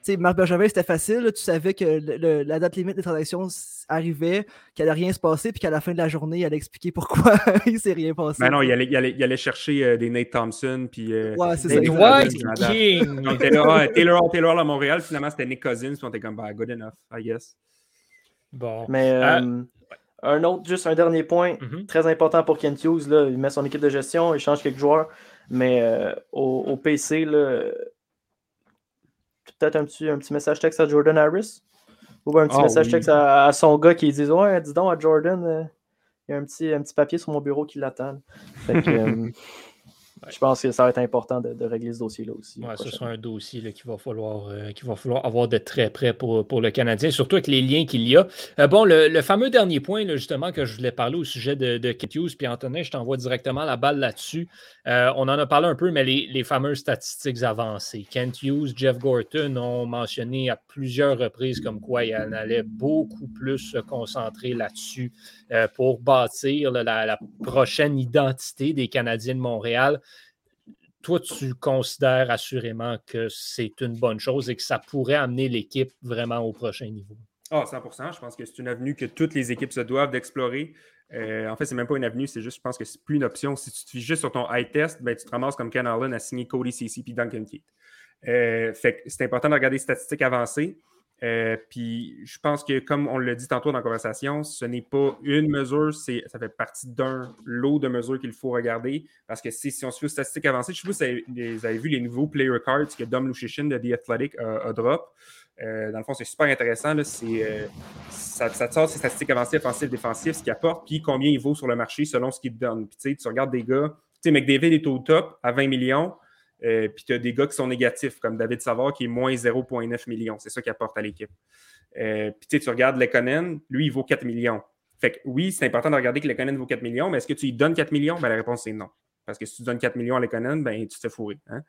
Tu sais, Marc Bergevin, c'était facile. là, Tu savais que le- le- la date limite des transactions arrivait, qu'il n'allait rien se passer, puis qu'à la fin de la journée, il allait expliquer pourquoi il ne s'est rien passé. Mais non, il allait, il allait- il allait chercher euh, des Nate Thompson, puis euh, Ouais, c'est des ça. White. King! Donc, Taylor, Taylor Hall, Taylor Hall à Montréal, finalement, c'était Nick Cousins, puis on était comme, bah, good enough, I guess. Bon. Mais euh, un autre, juste un dernier point, Mhm. très important pour Kent Hughes. Là, il met son équipe de gestion, il change quelques joueurs, mais euh, au, au PC, euh, peut-être un petit, un petit message texte à Jordan Harris? Ou un petit Ah message oui. texte à, à son gars qui dit Ouais, dis donc à Jordan, euh, il y a un petit, un petit papier sur mon bureau qui l'attend. Fait que, Je pense que ça va être important de, régler ce dossier-là aussi. Ouais, ce sera un dossier qu'il va, falloir, euh, va falloir avoir de très près pour, pour le Canadien, surtout avec les liens qu'il y a. Euh, bon, le, fameux dernier point, justement, que je voulais parler au sujet de, de Kit Hughes, puis Antonin, je t'envoie directement la balle là-dessus. Euh, on en a parlé un peu, mais les, les, fameuses statistiques avancées. Kent Hughes, Jeff Gorton ont mentionné à plusieurs reprises comme quoi il en allait beaucoup plus se concentrer là-dessus pour bâtir la prochaine identité des Canadiens de Montréal toi, tu considères assurément que c'est une bonne chose et que ça pourrait amener l'équipe vraiment au prochain niveau? Ah, 100% Je pense que c'est une avenue que toutes les équipes se doivent d'explorer. Euh, en fait, c'est même pas une avenue, c'est juste, je pense que c'est plus une option. Si tu te fies juste sur ton high test, ben, tu te ramasses comme Ken Allen à signer Cody CC puis Duncan Keith. Euh, fait c'est important de regarder les statistiques avancées. Euh, puis je pense que, comme on l'a dit tantôt dans la conversation, ce n'est pas une mesure, ça fait partie d'un lot de mesures qu'il faut regarder. Parce que si, on se fait aux statistiques avancées, je ne sais pas si vous avez vu les nouveaux player cards que Dom Lushichin de The Athletic a, drop. Euh, dans le fond, c'est super intéressant. Euh, ça, te sort ces statistiques avancées, offensives, défensives, ce qu'il apporte, puis combien il vaut sur le marché selon ce qu'il te donne. Puis tu regardes des gars, tu sais, McDavid est au top à 20 millions. Euh, puis tu as des gars qui sont négatifs, comme David Savard qui est moins 0,9 millions. C'est ça qu'il apporte à l'équipe. Euh, puis tu regardes Lekonen, lui, il vaut 4 millions. Fait que oui, c'est important de regarder que Lekonen vaut 4 millions, mais est-ce que tu lui donnes 4 millions? Ben, la réponse, c'est non. Parce que si tu donnes 4 millions à Lekonen, ben, tu te fais fourrer. Hein.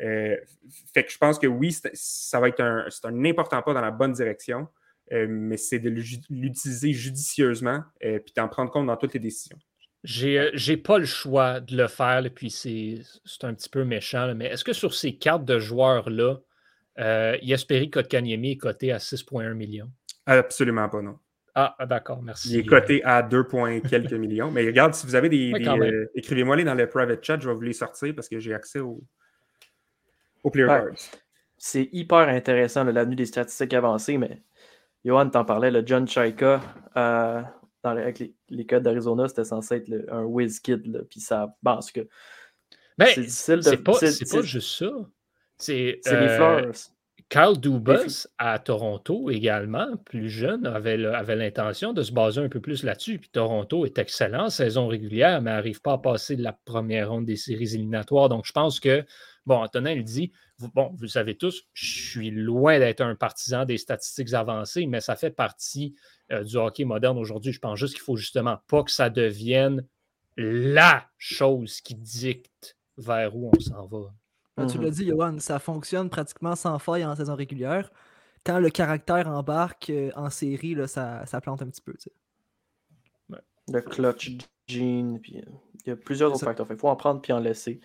Euh, fait que je pense que oui, ça va être un, important pas dans la bonne direction, mais c'est de l'utiliser judicieusement et puis d'en prendre compte dans toutes les décisions. Euh, j'ai pas le choix de le faire, et puis c'est un petit peu méchant, mais est-ce que sur ces cartes de joueurs-là, euh, Yasperi Kotkaniemi est coté à 6,1 millions? Absolument pas, non. Ah, d'accord, merci. Il est coté à 2, quelques millions. Mais regarde, si vous avez des. Euh, écrivez-moi les dans le private chat, je vais vous les sortir parce que j'ai accès au, au player cards. C'est hyper intéressant l'avenue des statistiques avancées, mais Johan t'en parlait, le John Chaika, avec les, les codes d'Arizona, c'était censé être un whiz kid. Puis ça. Bon, que. Ben, c'est difficile de. C'est pas, pas, juste ça. C'est les euh, fleurs. Carl Dubas à Toronto également, plus jeune, avait, avait l'intention de se baser un peu plus là-dessus. Puis Toronto est excellent, saison régulière, mais n'arrive pas à passer de la première ronde des séries éliminatoires. Donc je pense que, bon, Antonin, il dit, bon, vous le savez tous, je suis loin d'être un partisan des statistiques avancées, mais ça fait partie euh, du hockey moderne aujourd'hui. Je pense juste qu'il faut justement pas que ça devienne la chose qui dicte vers où on s'en va. Ben, tu l'as mhm. dit, Johan, ça fonctionne pratiquement sans faille en saison régulière. Quand le caractère embarque euh, en série, là, ça, plante un petit peu. Le clutch gene, puis euh, il y a plusieurs autres facteurs. Il faut en prendre puis en laisser.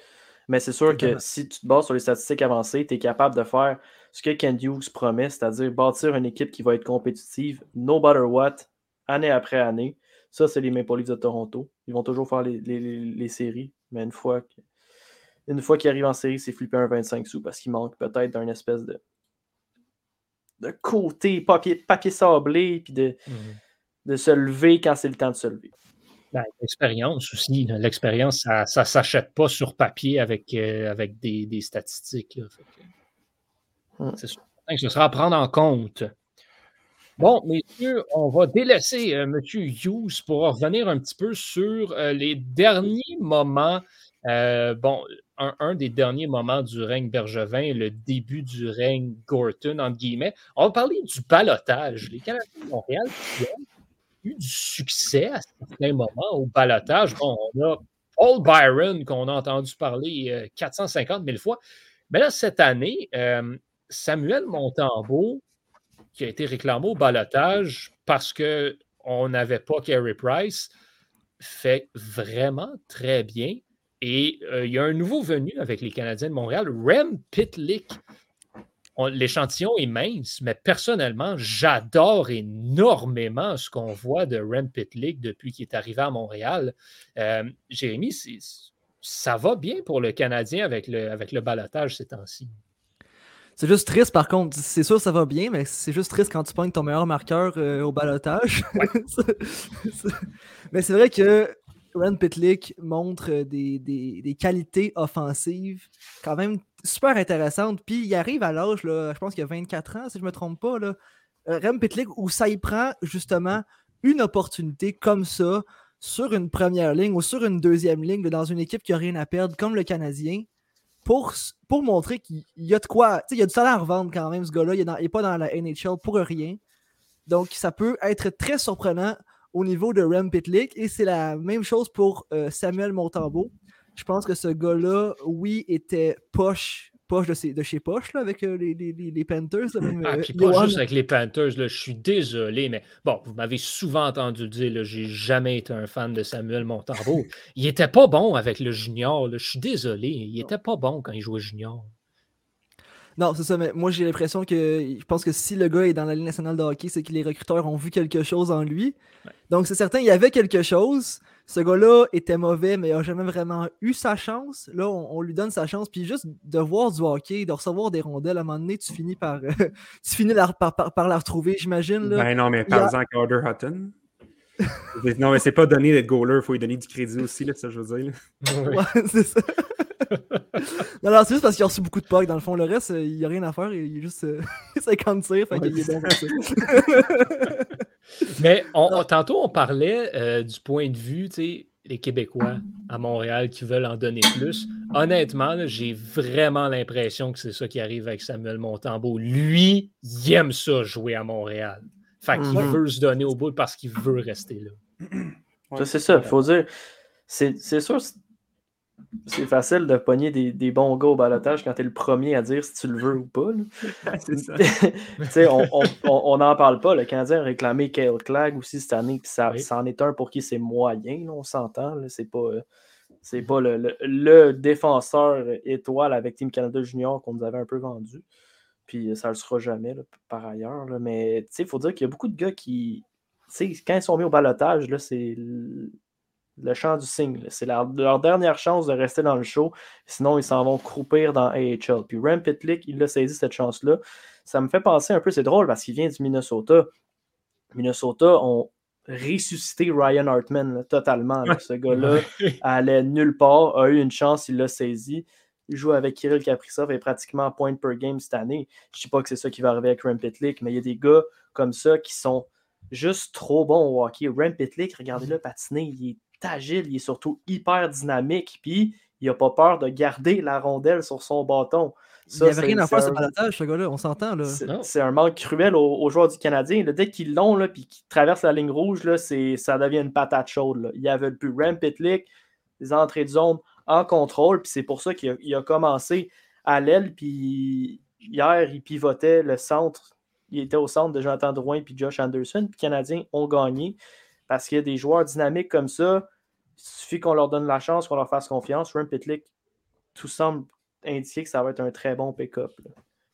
Mais c'est sûr que si tu te bases sur les statistiques avancées, tu es capable de faire ce que Ken Hughes promet, c'est-à-dire bâtir une équipe qui va être compétitive, no matter what, année après année. Ça, c'est les Maple Leafs de Toronto. Ils vont toujours faire les, séries, mais une fois, une fois qu'ils arrivent en série, c'est flipper un 25 sous parce qu'il manque peut-être d'un espèce de, de côté papier, papier sablé, puis de, mhm. de se lever quand c'est le temps de se lever. Ben, l'expérience aussi. L'expérience, ça ne s'achète pas sur papier avec, euh, avec des, statistiques. Hmm. C'est sûr que ce sera à prendre en compte. Bon, messieurs, on va délaisser euh, M. Hughes pour revenir un petit peu sur euh, les derniers moments. bon, un, des derniers moments du règne Bergevin, le début du règne Gorton, entre guillemets. On va parler du balotage. Les Canadiens de Montréal eu du succès à certains moments au balotage. Bon, on a Paul Byron qu'on a entendu parler 450 euh, 000 fois. Mais là, cette année, euh, Samuel Montembeau, qui a été réclamé au balotage parce qu'on n'avait pas Carey Price, fait vraiment très bien. Et euh, il y a un nouveau venu avec les Canadiens de Montréal, Rem Pitlick, l'échantillon est mince, mais personnellement, j'adore énormément ce qu'on voit de Rem Pitlick depuis qu'il est arrivé à Montréal. Euh, Jérémy, ça va bien pour le Canadien avec le, avec le balotage ces temps-ci? C'est juste triste, par contre. C'est sûr ça va bien, mais c'est juste triste quand tu pognes ton meilleur marqueur euh, au balotage. mais c'est vrai que Ren Pitlick montre des, qualités offensives quand même super intéressantes. Puis il arrive à l'âge, je pense qu'il y a 24 ans, si je ne me trompe pas, euh, Rem Pitlick, où ça y prend justement une opportunité comme ça sur une première ligne ou sur une deuxième ligne dans une équipe qui n'a rien à perdre, comme le Canadien, pour, pour montrer qu'il y a de quoi. Il y a du salaire à revendre quand même, ce gars-là. Il n'est pas dans la NHL pour rien. Donc, ça peut être très surprenant au niveau de Rem Pitlick. Et c'est la même chose pour euh, Samuel Montembeau. Je pense que ce gars-là, oui, était poche poche de, chez Poche là, avec euh, les, les, les, Panthers. ah, puis pas juste avec les Panthers, là, je suis désolé, mais bon, vous m'avez souvent entendu dire, j'ai jamais été un fan de Samuel Montembeau. il était pas bon avec le junior, je suis désolé, il était pas bon quand il jouait junior. Non, c'est ça, mais moi j'ai l'impression que je pense que si le gars est dans la Ligue nationale de hockey, c'est que les recruteurs ont vu quelque chose en lui. Donc c'est certain, il y avait quelque chose. Ce gars-là était mauvais, mais il n'a jamais vraiment eu sa chance. Là, on, lui donne sa chance. Puis juste de voir du hockey, de recevoir des rondelles, à un moment donné, tu finis par, tu finis par, par, la retrouver, j'imagine. Ben non, mais par exemple, Carter Hutton. non, mais c'est pas donné d'être goaler, il faut lui donner du crédit aussi, là, ça je veux dire. ouais, c'est ça. non, non, c'est juste parce qu'il a reçu beaucoup de pucks. Dans le fond, le reste, il n'y a rien à faire. Il est juste 50 tirs, fait qu'il est bon Mais tantôt, on parlait euh, du point de vue, tu sais, les Québécois à Montréal qui veulent en donner plus. Honnêtement, j'ai vraiment l'impression que c'est ça qui arrive avec Samuel Montembeau. Lui, il aime ça jouer à Montréal. Fait qu'il veut se donner au bout parce qu'il veut rester là. C'est ça, il faut dire. C'est sûr, c'est facile de pogner des, bons gars au balotage quand tu es le premier à dire si tu le veux ou pas. ça. on n'en parle pas. Le Canadien a réclamé Kale Clag aussi cette année, puis ça, en est un pour qui c'est moyen, on s'entend. C'est pas, c'est pas le, défenseur étoile avec Team Canada Junior qu'on nous avait un peu vendu. Puis ça ne le sera jamais, par ailleurs. Mais il faut dire qu'il y a beaucoup de gars qui. Quand ils sont mis au balotage, c'est le champ du signe. C'est leur, dernière chance de rester dans le show. Sinon, ils s'en vont croupir dans AHL. Puis Rem Pitlick, il a saisi cette chance-là. Ça me fait penser un peu, c'est drôle parce qu'il vient du Minnesota. Minnesota ont ressuscité Ryan Hartman totalement. Ce gars-là allait nulle part, a eu une chance, il l'a saisi. Il joue avec Kirill Kaprizov et pratiquement point per game cette année. Je ne sais pas que c'est ça qui va arriver avec Rem Pitlick, mais il y a des gars comme ça qui sont juste trop bons au hockey. Rem Pitlick, regardez-le patiner, il est agile, il est surtout hyper dynamique, puis il n'a pas peur de garder la rondelle sur son bâton. Ça, il n'y avait rien à faire sur balotage, ce gars-là, on s'entend. C'est un manque cruel aux, joueurs du Canadien. dès qu'ils l'ont, puis qu'ils traversent la ligne rouge, là, ça devient une patate chaude. Il y avait le plus Ram Pitlick, les entrées de zone en contrôle, puis c'est pour ça qu'il a, a, commencé à l'aile, puis hier, il pivotait le centre. Il était au centre de Jonathan Drouin puis Josh Anderson, puis les Canadiens ont gagné parce qu'il y a des joueurs dynamiques comme ça. Il suffit qu'on leur donne la chance, qu'on leur fasse confiance. Ram Pitlick, tout semble indiquer que ça va être un très bon pick-up.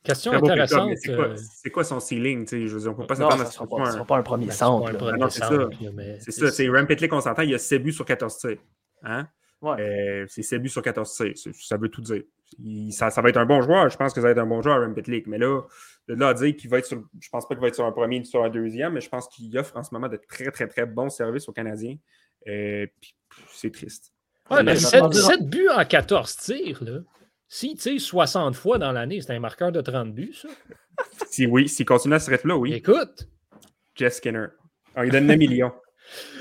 Question intéressante. Euh, c'est quoi, son ceiling? Je veux dire, on peut pas s'attendre à ce soit un... pas un premier ben, centre. c'est ça. C'est ça. Ram Pitlick, on s'entend, il y a 7 buts sur 14 tirs. Hein? Ouais. Euh, c'est 7 buts sur 14 tirs. Ça veut tout dire. ça, ça, va être un bon joueur. Je pense que ça va être un bon joueur, Ram Pitlick. Mais là, de là à dire qu'il va être sur. Je pense pas qu'il va être sur un premier ni sur un deuxième, mais je pense qu'il offre en ce moment de très, très, très bons services aux Canadiens. Euh, c'est triste. Ouais, mais 7, buts en 14 tirs, là. S'il tire 60 fois dans l'année, c'est un marqueur de 30 buts, ça. si oui, s'il continue à ce rythme-là, oui. Écoute. Jess Skinner. il donne 9 millions.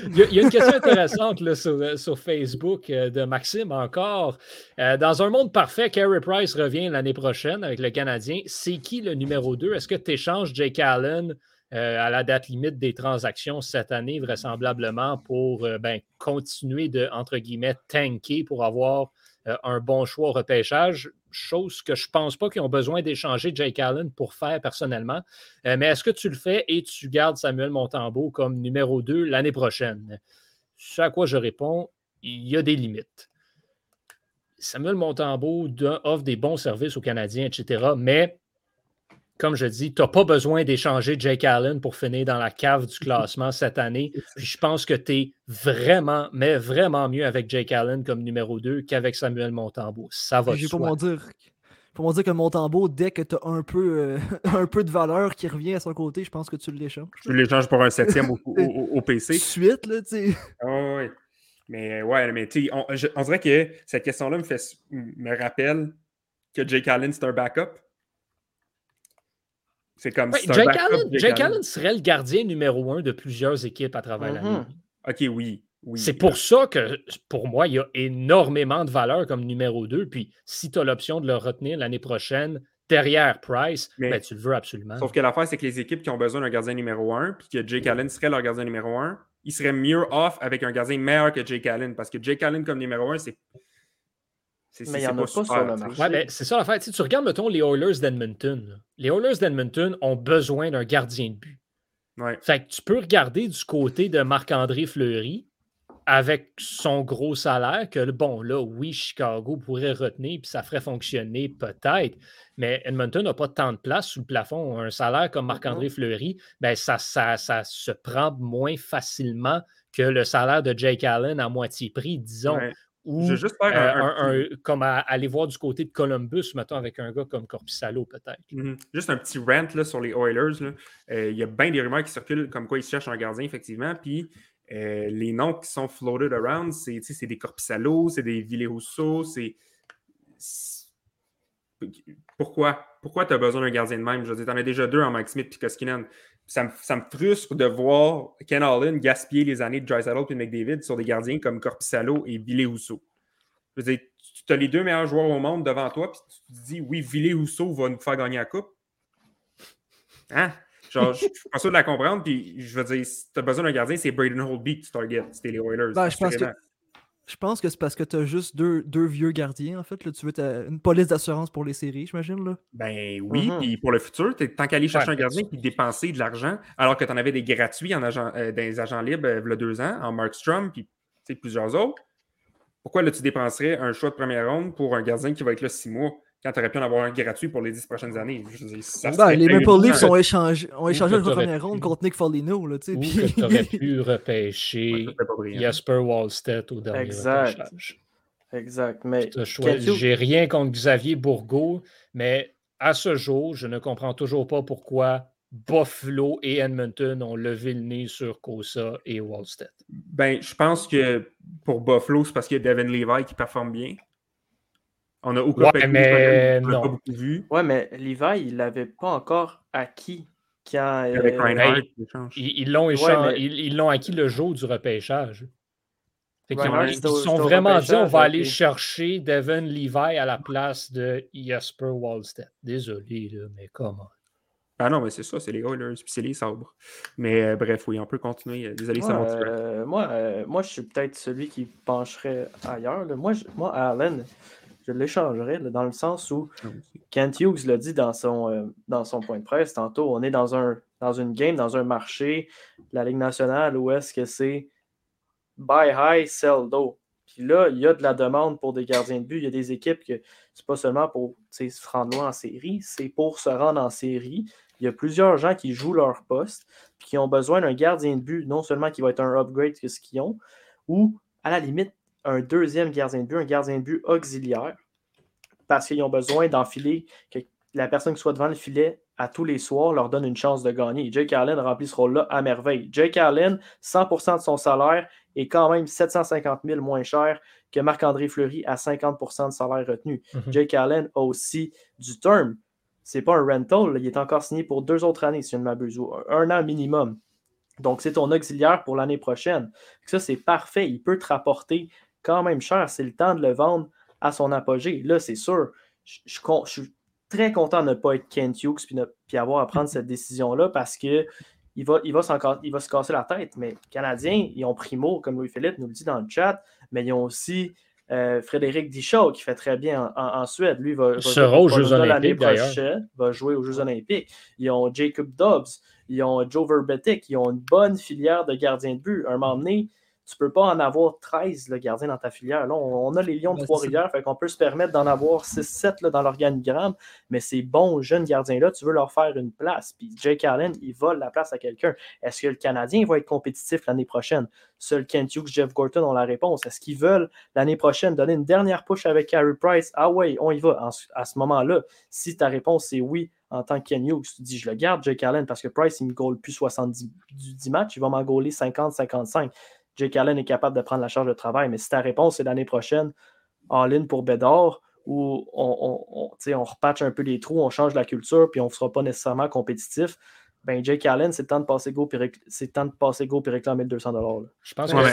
Il y, a, une question intéressante là, sur, euh, Facebook euh, de Maxime encore. Euh, dans un monde parfait, Carey Price revient l'année prochaine avec le Canadien. C'est qui le numéro 2? Est-ce que tu échanges Jake Allen à la date limite des transactions cette année, vraisemblablement, pour ben, continuer de, entre guillemets, tanker pour avoir un bon choix au repêchage? Chose que je ne pense pas qu'ils ont besoin d'échanger Jake Allen pour faire personnellement. Euh, mais est-ce que tu le fais et tu gardes Samuel Montembeau comme numéro 2 l'année prochaine? Ce à quoi je réponds, il y a des limites. Samuel Montembeau offre des bons services aux Canadiens, etc. Mais comme je dis, tu n'as pas besoin d'échanger Jake Allen pour finir dans la cave du classement cette année. je pense que tu es vraiment, mais vraiment mieux avec Jake Allen comme numéro 2 qu'avec Samuel Montembeau. Ça va Pour m'en dire, pour dire que Montembeau, dès que tu as un peu, euh, un peu de valeur qui revient à son côté, je pense que tu l'échanges. Tu l'échanges pour un septième au, au, PC. Suite, là, tu sais. Ah oui. Mais ouais, mais tu on, on dirait que cette question-là me, fait, me rappelle que Jake Allen, c'est un backup. C'est comme Jake, Allen, Allen, serait le gardien numéro un de plusieurs équipes à travers la mm-hmm. ligue. OK, oui. C'est pour ça que, pour moi, il y a énormément de valeur comme numéro 2. Puis, si tu as l'option de le retenir l'année prochaine derrière Price, ben, tu le veux absolument. Sauf que l'affaire, c'est que les équipes qui ont besoin d'un gardien numéro 1, puis que Jake Allen serait leur gardien numéro 1, ils seraient mieux off avec un gardien meilleur que Jake Allen. Parce que Jake Allen comme numéro 1, c'est. Mais il n'y en a pas, sur le marché. Ouais, ben, c'est ça l'affaire. Tu, tu regardes, mettons, les Oilers d'Edmonton. Les Oilers d'Edmonton ont besoin d'un gardien de but. Ouais. Fait que tu peux regarder du côté de Marc-André Fleury avec son gros salaire que, bon, là, oui, Chicago pourrait retenir, puis ça ferait fonctionner peut-être, mais Edmonton n'a pas tant de place sous le plafond. Un salaire comme Marc-André Fleury, ben, ça, ça, ça, se prend moins facilement que le salaire de Jake Allen à moitié prix, disons. Ou juste faire un, comme aller voir du côté de Columbus, mettons, avec un gars comme Corpissalo, peut-être. Mm-hmm. Juste un petit rant là, sur les Oilers. Euh, il y a bien des rumeurs qui circulent comme quoi ils cherchent un gardien, effectivement. Puis euh, les noms qui sont floated around, c'est des Corpissalo, c'est des Ville-Rousseau, c'est. Pourquoi? Pourquoi tu as besoin d'un gardien de même? Je veux dire, tu en as déjà deux en Mike Smith et Koskinen. Ça me, ça me, frustre de voir Ken Allen gaspiller les années de Dreisaitl et McDavid sur des gardiens comme Corpissalo et Ville-Rousseau. Je veux dire, tu as les deux meilleurs joueurs au monde devant toi, puis tu te dis, oui, Ville-Rousseau va nous faire gagner la Coupe. Hein? Genre, je suis pas sûr de la comprendre. Puis, je veux dire, si tu as besoin d'un gardien, c'est Braden Holtby que tu target. C'était les Oilers. Ben, je, pense que, je pense que c'est parce que tu as juste deux, deux, vieux gardiens, en fait. Là. Tu veux une police d'assurance pour les séries, j'imagine. Là? Ben oui, mm-hmm. puis pour le futur, tant qu'aller chercher un gardien et dépenser de l'argent, alors que tu en avais des gratuits en agent, euh, dans les agents libres euh, il y a deux ans, en Markstrom, puis plusieurs autres. Pourquoi là, tu dépenserais un choix de première ronde pour un gardien qui va être là six mois? Quand tu aurais pu en avoir un gratuit pour les 10 prochaines années. Ben, les Maple Leafs ont échangé, ont échangé la première ronde contre Nick Foligno. Là, ou puis... tu aurais pu repêcher Jasper Wallstedt au dernier exact. Exact. Mais J'ai rien contre Xavier Bourgault, mais à ce jour, je ne comprends toujours pas pourquoi Buffalo et Edmonton ont levé le nez sur Kosa et Wallstedt. Ben, je pense que pour Buffalo, c'est parce qu'il y a Devin Levi qui performe bien. On a ouais, mais non. pas beaucoup vu. Ouais, mais Levi, il l'avait pas encore acquis quand. Avec euh, ils l'ont ils, l'ont acquis le jour du repêchage. ils, sont vraiment dit on va aller chercher Devin Levi à la place de Jasper Wallstedt. Désolé, là, mais comment? Ah non, mais c'est ça, c'est les Oilers, puis c'est les sabres. Mais euh, bref, oui, on peut continuer. Désolé, ça euh, moi, moi, je suis peut-être celui qui pencherait ailleurs. Moi, moi, Allen, je l'échangerais dans le sens où ah, Kent Hughes l'a dit dans son, euh, dans son point de presse tantôt, on est dans, un, dans une game, dans un marché, la Ligue nationale, où est-ce que c'est buy high, sell low. Puis là, il y a de la demande pour des gardiens de but. Il y a des équipes que c'est pas seulement pour se rendre loin en série, c'est pour se rendre en série. Il y a plusieurs gens qui jouent leur poste puis qui ont besoin d'un gardien de but, non seulement qui va être un upgrade que ce qu'ils ont, ou à la limite un deuxième gardien de but, un gardien de but auxiliaire, parce qu'ils ont besoin d'enfiler que la personne qui soit devant le filet à tous les soirs leur donne une chance de gagner. Jake Allen remplit ce rôle-là à merveille. Jake Allen, 100% de son salaire est quand même 750 000 moins cher que Marc-André Fleury à 50% de salaire retenu. Mhm. Jake Allen a aussi du term. C'est pas un rental, il est encore signé pour deux autres années, si je ne m'abuse, un an minimum. Donc, c'est ton auxiliaire pour l'année prochaine. Ça, c'est parfait. Il peut te rapporter quand même cher. C'est le temps de le vendre à son apogée. Là, c'est sûr, je, suis très content de ne pas être Kent Hughes puis, avoir à prendre cette décision-là parce que il va, il, va il va se casser la tête. Mais les Canadiens, ils ont Primo, comme Louis-Philippe nous le dit dans le chat, mais ils ont aussi euh, Frédéric Dichaud qui fait très bien en, Suède. Lui va, va aux Jeux Olympiques va jouer aux Jeux Olympiques. Ils ont Jacob Dobbs, ils ont Joe Verbetic, ils ont une bonne filière de gardiens de but. Un moment donné, tu peux pas en avoir 13 le gardien dans ta filière. Là, on, a les Lions de Trois-Rivières, fait qu'on peut se permettre d'en avoir 6-7 dans l'organigramme, mais ces bons jeunes gardiens-là, tu veux leur faire une place. Puis Jake Allen, il vole la place à quelqu'un. Est-ce que le Canadien va être compétitif l'année prochaine? Seul Kent Hughes, Jeff Gorton ont la réponse. Est-ce qu'ils veulent l'année prochaine donner une dernière push avec Carey Price? Ah ouais, on y va. à ce moment-là, si ta réponse est oui, en tant que Ken Hughes, tu dis je le garde, Jake Allen, parce que Price, il ne me goal plus 70 10 matchs, il va m'en goaler 50-55. Jake Allen est capable de prendre la charge de travail. Mais si ta réponse est l'année prochaine, all-in pour Bédard, où on, on, on, repatche un peu les trous, on change la culture, puis on ne sera pas nécessairement compétitif, ben Jake Allen, c'est temps de passer go puis réc- c'est temps de passer go puis réclamer le 200 là. Je pense Ouais,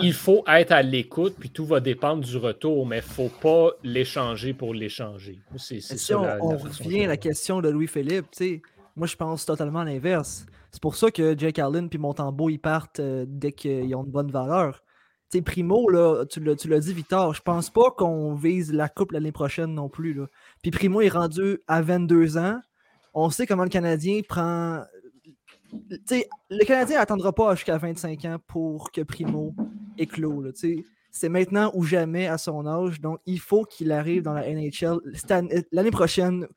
qu'il faut être à l'écoute, puis tout va dépendre du retour, mais il ne faut pas l'échanger pour l'échanger. Si on, la- la on revient à la que- question de Louis-Philippe, tu sais, moi je pense totalement l'inverse. C'est pour ça que Jake Allen puis Montembeau ils partent euh, dès qu'ils ont une bonne valeur. Primo, là, tu l'as dit, Victor, je pense pas qu'on vise la coupe l'année prochaine non plus. Puis Primo est rendu à 22 ans. On sait comment le Canadien prend. Le Canadien n'attendra pas jusqu'à 25 ans pour que Primo sais. c'est maintenant ou jamais à son âge. Donc, il faut qu'il arrive dans la NHL année- l'année prochaine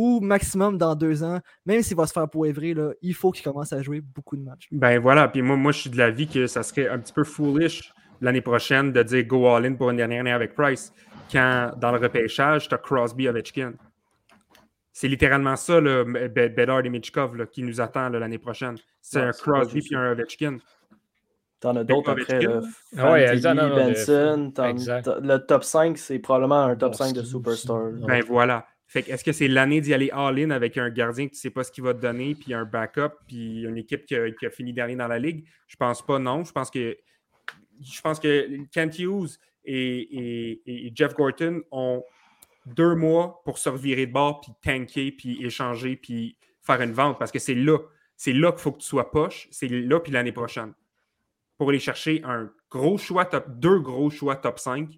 ou maximum dans deux ans. Même s'il va se faire poivrer, là, il faut qu'il commence à jouer beaucoup de matchs. Ben voilà, puis moi, moi, je suis de l'avis que ça serait un petit peu foolish l'année prochaine de dire go all-in pour une dernière année avec Price, quand dans le repêchage, tu as Crosby Ovechkin. C'est littéralement ça, là, Be- Bedard et Michkov, là, qui nous attend l'année prochaine. C'est un Crosby puis un Ovechkin. T'en as d'autres après. Ah ouais, Fantilli, exact, non, non, de- Benson. t'as- Le top 5, c'est probablement un top 5 de superstar. Ben voilà. Fait que est-ce que c'est l'année d'y aller all-in avec un gardien que tu sais pas ce qu'il va te donner, puis un backup, puis une équipe qui a, fini dernier dans la ligue? Je pense pas, non. Je pense que je pense que Kent Hughes et Jeff Gorton ont deux mois pour se revirer de bord, puis tanker, puis échanger, puis faire une vente, parce que c'est là. C'est là qu'il faut que tu sois poche. C'est là, puis l'année prochaine. Pour aller chercher un gros choix, top, deux gros choix top 5,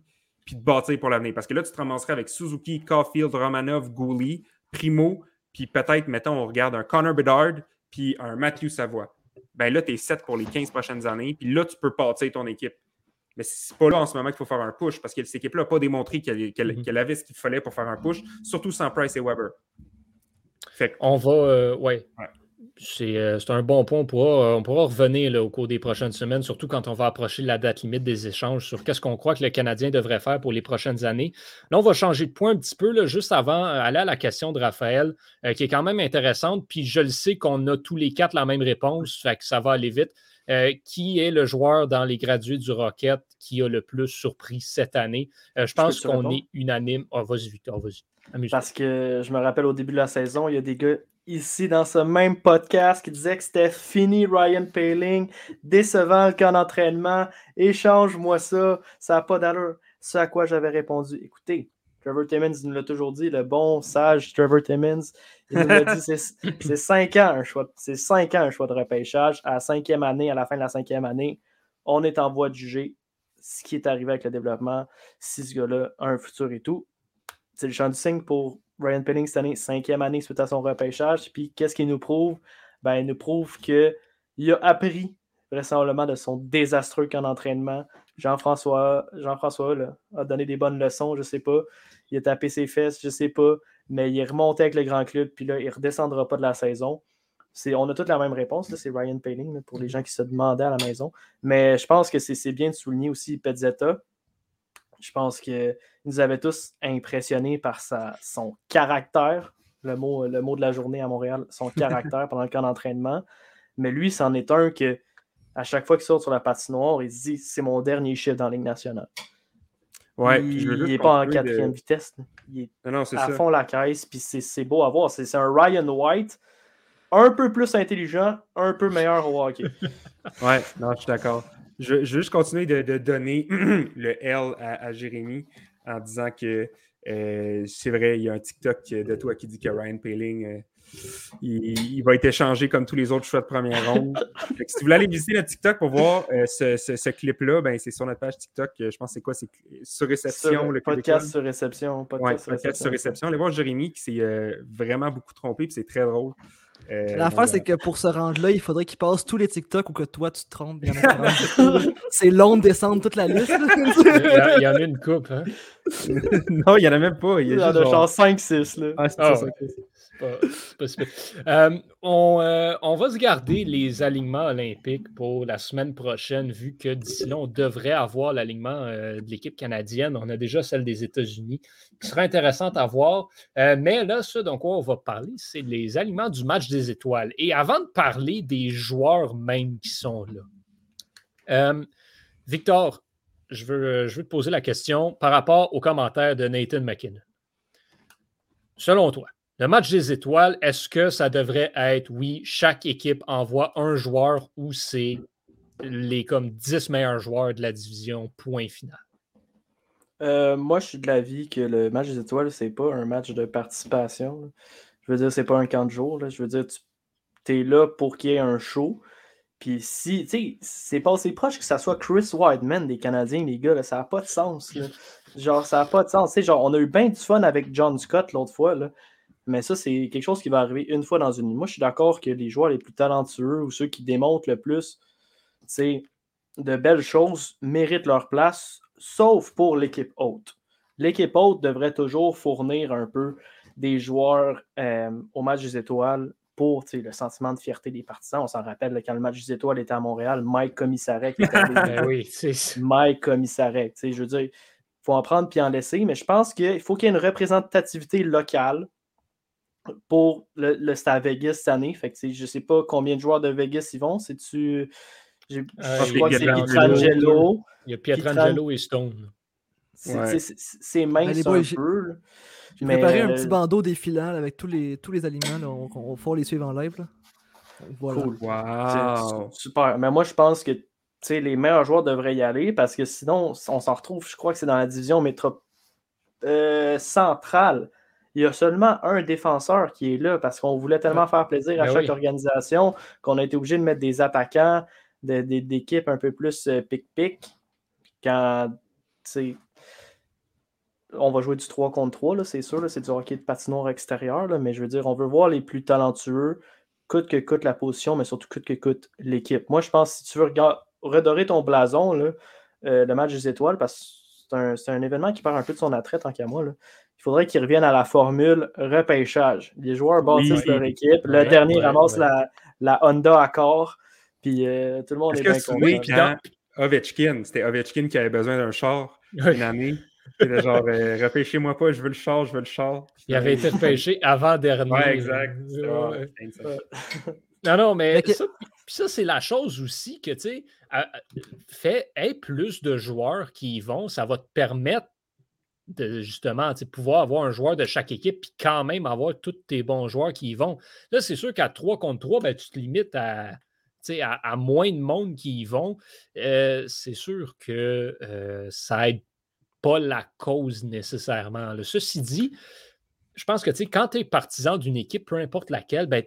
puis de bâtir pour l'avenir. Parce que là, tu te ramasserais avec Suzuki, Caulfield, Romanov, Gouli, Primo, puis peut-être, mettons, on regarde un Connor Bedard, puis un Matthew Savoie. Ben là, tu es 7 pour les 15 prochaines années, puis là, tu peux bâtir ton équipe. Mais c'est pas là en ce moment qu'il faut faire un push, parce que cette équipe-là n'a pas démontré qu'elle qu'elle- avait ce qu'il fallait pour faire un push, surtout sans Price et Weber. Fait que, On va, euh, ouais. Ouais. C'est euh, c'est un bon point. On pourra, euh, on pourra revenir là, au cours des prochaines semaines, surtout quand on va approcher la date limite des échanges sur qu'est-ce qu'on croit que le Canadien devrait faire pour les prochaines années. Là, on va changer de point un petit peu, là, juste avant euh, aller à la question de Raphaël, euh, qui est quand même intéressante. Puis je le sais qu'on a tous les quatre la même réponse, fait que ça va aller vite. Euh, qui est le joueur dans les gradués du Rocket qui a le plus surpris cette année? Euh, je pense qu'on est unanime. Ah, vas-y, Victor, vas-y. Parce que je me rappelle au début de la saison, il y a des gars ici dans ce même podcast qui disaient que c'était fini Ryan Paling, décevant le camp d'entraînement, échange-moi ça, ça n'a pas d'allure. Ce à quoi j'avais répondu, écoutez, Trevor Timmons nous l'a toujours dit, le bon, sage Trevor Timmons, il nous l'a dit, c'est c'est cinq ans un choix, c'est cinq ans un choix de repêchage. À la cinquième année, à la fin de la cinquième année, on est en voie de juger ce qui est arrivé avec le développement, si ce gars-là a un futur et tout c'est le champ du signe pour Ryan Penning cette année, cinquième année suite à son repêchage. Puis qu'est-ce qu'il nous prouve? Ben, il nous prouve qu'il a appris vraisemblablement de son désastreux camp d'entraînement. Jean-François, Jean-François là, a donné des bonnes leçons, je sais pas. Il a tapé ses fesses, je sais pas. Mais il est remonté avec le grand club, puis là, il ne redescendra pas de la saison. C'est, on a toutes la même réponse, là, c'est Ryan Paling, là, pour les gens qui se demandaient à la maison. Mais je pense que c'est, c'est bien de souligner aussi Pezzetta. Je pense qu'il nous avait tous impressionnés par sa, son caractère, le mot, le mot de la journée à Montréal, son caractère pendant le camp d'entraînement. Mais lui, c'en est un que à chaque fois qu'il sort sur la patinoire, il se dit c'est mon dernier chiffre dans la Ligue nationale. ouais, il n'est pas en de- quatrième vitesse. Il est Non, non, c'est à ça. fond la caisse, puis c'est beau à voir. C'est c'est un Ryan White un peu plus intelligent, un peu meilleur au hockey. Ouais, non, je suis d'accord. Je, je veux juste continuer de, de donner le L à, à Jérémy en disant que euh, c'est vrai, il y a un TikTok de toi qui dit que Ryan Paling, euh, il, il va être échangé comme tous les autres choix de première ronde. Si vous voulez aller visiter notre TikTok pour voir euh, ce, ce- ce clip-là, ben, c'est sur notre page TikTok. Je pense que c'est quoi? C'est sur réception, Sur- le podcast sur réception. Podcast, Ouais, sur, podcast réception. sur réception. Allez voir Jérémy qui s'est vraiment beaucoup trompé, puis c'est très drôle. Euh, L'affaire, donc, c'est que pour se rendre là, il faudrait qu'il passe tous les TikTok ou que toi, tu te trompes. C'est long de descendre toute la liste. Il y, a- il y en a une coupe. Hein? non, il n'y en a même pas. Il y Il a y en a genre- genre 5-6. là. Ah, c'est Ah, ça, ouais. Euh, on, euh, on va se garder les alignements olympiques pour la semaine prochaine, vu que d'ici là, on devrait avoir l'alignement euh, de l'équipe canadienne. On a déjà celle des États-Unis, qui sera intéressante à voir. Mais là, ce dont on va parler, c'est les alignements du match des étoiles. Et avant de parler des joueurs même qui sont là, Victor, je veux, je veux te poser la question par rapport aux commentaires de Nathan McKinnon. Selon toi, Le match des étoiles, est-ce que ça devrait être, oui, chaque équipe envoie un joueur ou c'est les comme 10 meilleurs joueurs de la division, point final? Euh, moi, je suis de l'avis que le match des étoiles, c'est pas un match de participation. Je veux dire, c'est pas un camp de jour. Je veux dire, tu es là pour qu'il y ait un show. Puis si, tu sais, c'est passé proche que ça soit Chris Whiteman des Canadiens, les gars, ça n'a pas de sens. Genre, ça n'a pas de sens. sais, genre, on a eu bien du fun avec John Scott l'autre fois. Mais ça, c'est quelque chose qui va arriver une fois dans une nuit. Moi, je suis d'accord que les joueurs les plus talentueux ou ceux qui démontrent le plus, de belles choses méritent leur place, sauf pour l'équipe haute. L'équipe haute devrait toujours fournir un peu des joueurs euh, au match des étoiles pour le sentiment de fierté des partisans. On s'en rappelle quand le match des étoiles était à Montréal, Mike Commissarek. Ben oui, Mike Commissarek. Je veux dire, il faut en prendre puis en laisser, mais je pense qu'il faut qu'il y ait une représentativité locale pour le, le Stade Vegas cette année. Fait que, je ne sais pas combien de joueurs de Vegas y vont. C'est-tu. Je, je crois que c'est Pietrangelo. Il y a Pietrangelo et Stone. C'est mince un peu. J'ai préparé un petit bandeau défilant avec tous les, tous les aliments. on, va les suivre en live. Voilà. Cool. Wow. Super. Mais moi, je pense que les meilleurs joueurs devraient y aller parce que sinon, on s'en retrouve, je crois que c'est dans la division métro euh, centrale. Il y a seulement un défenseur qui est là parce qu'on voulait tellement faire plaisir à ben chaque organisation qu'on a été obligé de mettre des attaquants d'équipes un peu plus euh, pic-pic. Quand on va jouer du 3 contre 3, c'est sûr, c'est du hockey de patinoire extérieur, mais je veux dire, on veut voir les plus talentueux, coûte que coûte la position, mais surtout coûte que coûte l'équipe. Moi, je pense que si tu veux redorer ton blason, là, euh, le match des étoiles, parce que c'est un, événement qui part un peu de son attrait tant qu'à moi, il faudrait qu'ils reviennent à la formule repêchage. Les joueurs bâtissent leur équipe, le dernier ramasse La, la, Honda Accord, puis euh, tout le monde est, bien content. Ovechkin, c'était Ovechkin qui avait besoin d'un char une année. C'était genre, euh, repêchez-moi pas, je veux le char, je veux le char. Il avait été repêché avant dernier. Ouais, exact. non, non, mais ça, ça c'est la chose aussi que, tu sais, fait plus de joueurs qui y vont, ça va te permettre justement pouvoir avoir un joueur de chaque équipe puis quand même avoir tous tes bons joueurs qui y vont. Là, c'est sûr qu'à 3 contre 3, ben, tu te limites à, à, moins de monde qui y vont. Euh, c'est sûr que euh, ça aide pas la cause nécessairement. Ceci dit, je pense que quand tu es partisan d'une équipe, peu importe laquelle, ben,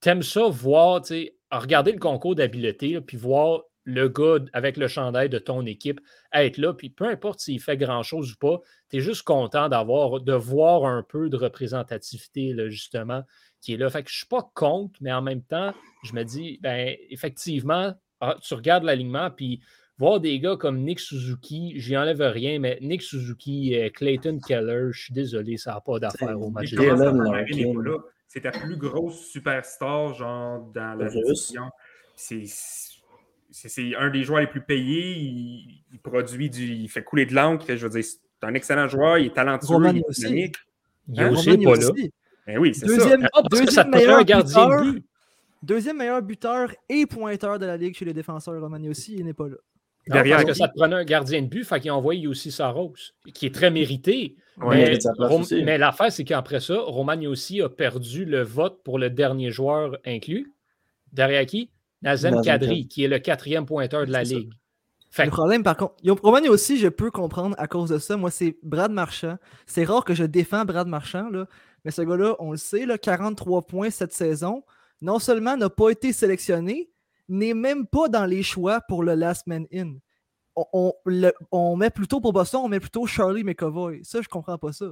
tu aimes ça voir, regarder le concours d'habileté, puis voir le gars avec le chandail de ton équipe être là, puis peu importe s'il fait grand-chose ou pas, tu es juste content d'avoir, de voir un peu de représentativité, là, justement, qui est là. Fait que je ne suis pas contre, mais en même temps, je me dis, ben, effectivement, ah, tu regardes l'alignement, puis voir des gars comme Nick Suzuki, j'y enlève rien, mais Nick Suzuki, euh, Clayton Keller, je suis désolé, ça n'a pas d'affaire au match. C'est ta plus grosse superstar, genre, dans la division. C'est un des joueurs les plus payés. Il, produit du. Il fait couler de l'encre. Je veux dire, c'est un excellent joueur. Il est talentueux. il est aussi. Il est hein? aussi pas là. Ben oui, c'est deuxième, ça. Ah, deuxième meilleur gardien buteur, de but. Deuxième meilleur buteur et pointeur de la Ligue chez les défenseurs. Romani aussi, il n'est pas là. Derrière, parce que ça te prenait un gardien de but, fait qu'il a envoyé aussi Saros, qui est très mérité. mais, l'affaire, c'est qu'après ça, aussi a perdu le vote pour le dernier joueur inclus. Derrière qui? Nazem Kadri, qui est le quatrième pointeur de la Ligue. Le problème, par contre, Romani aussi, je peux comprendre à cause de ça. Moi, c'est Brad Marchand. C'est rare que je défends Brad Marchand, là, mais ce gars-là, on le sait, là, 43 points cette saison. Non seulement n'a pas été sélectionné, n'est même pas dans les choix pour le Last Man In. On, met plutôt pour Boston, on met plutôt Charlie McAvoy. Ça, je comprends pas ça.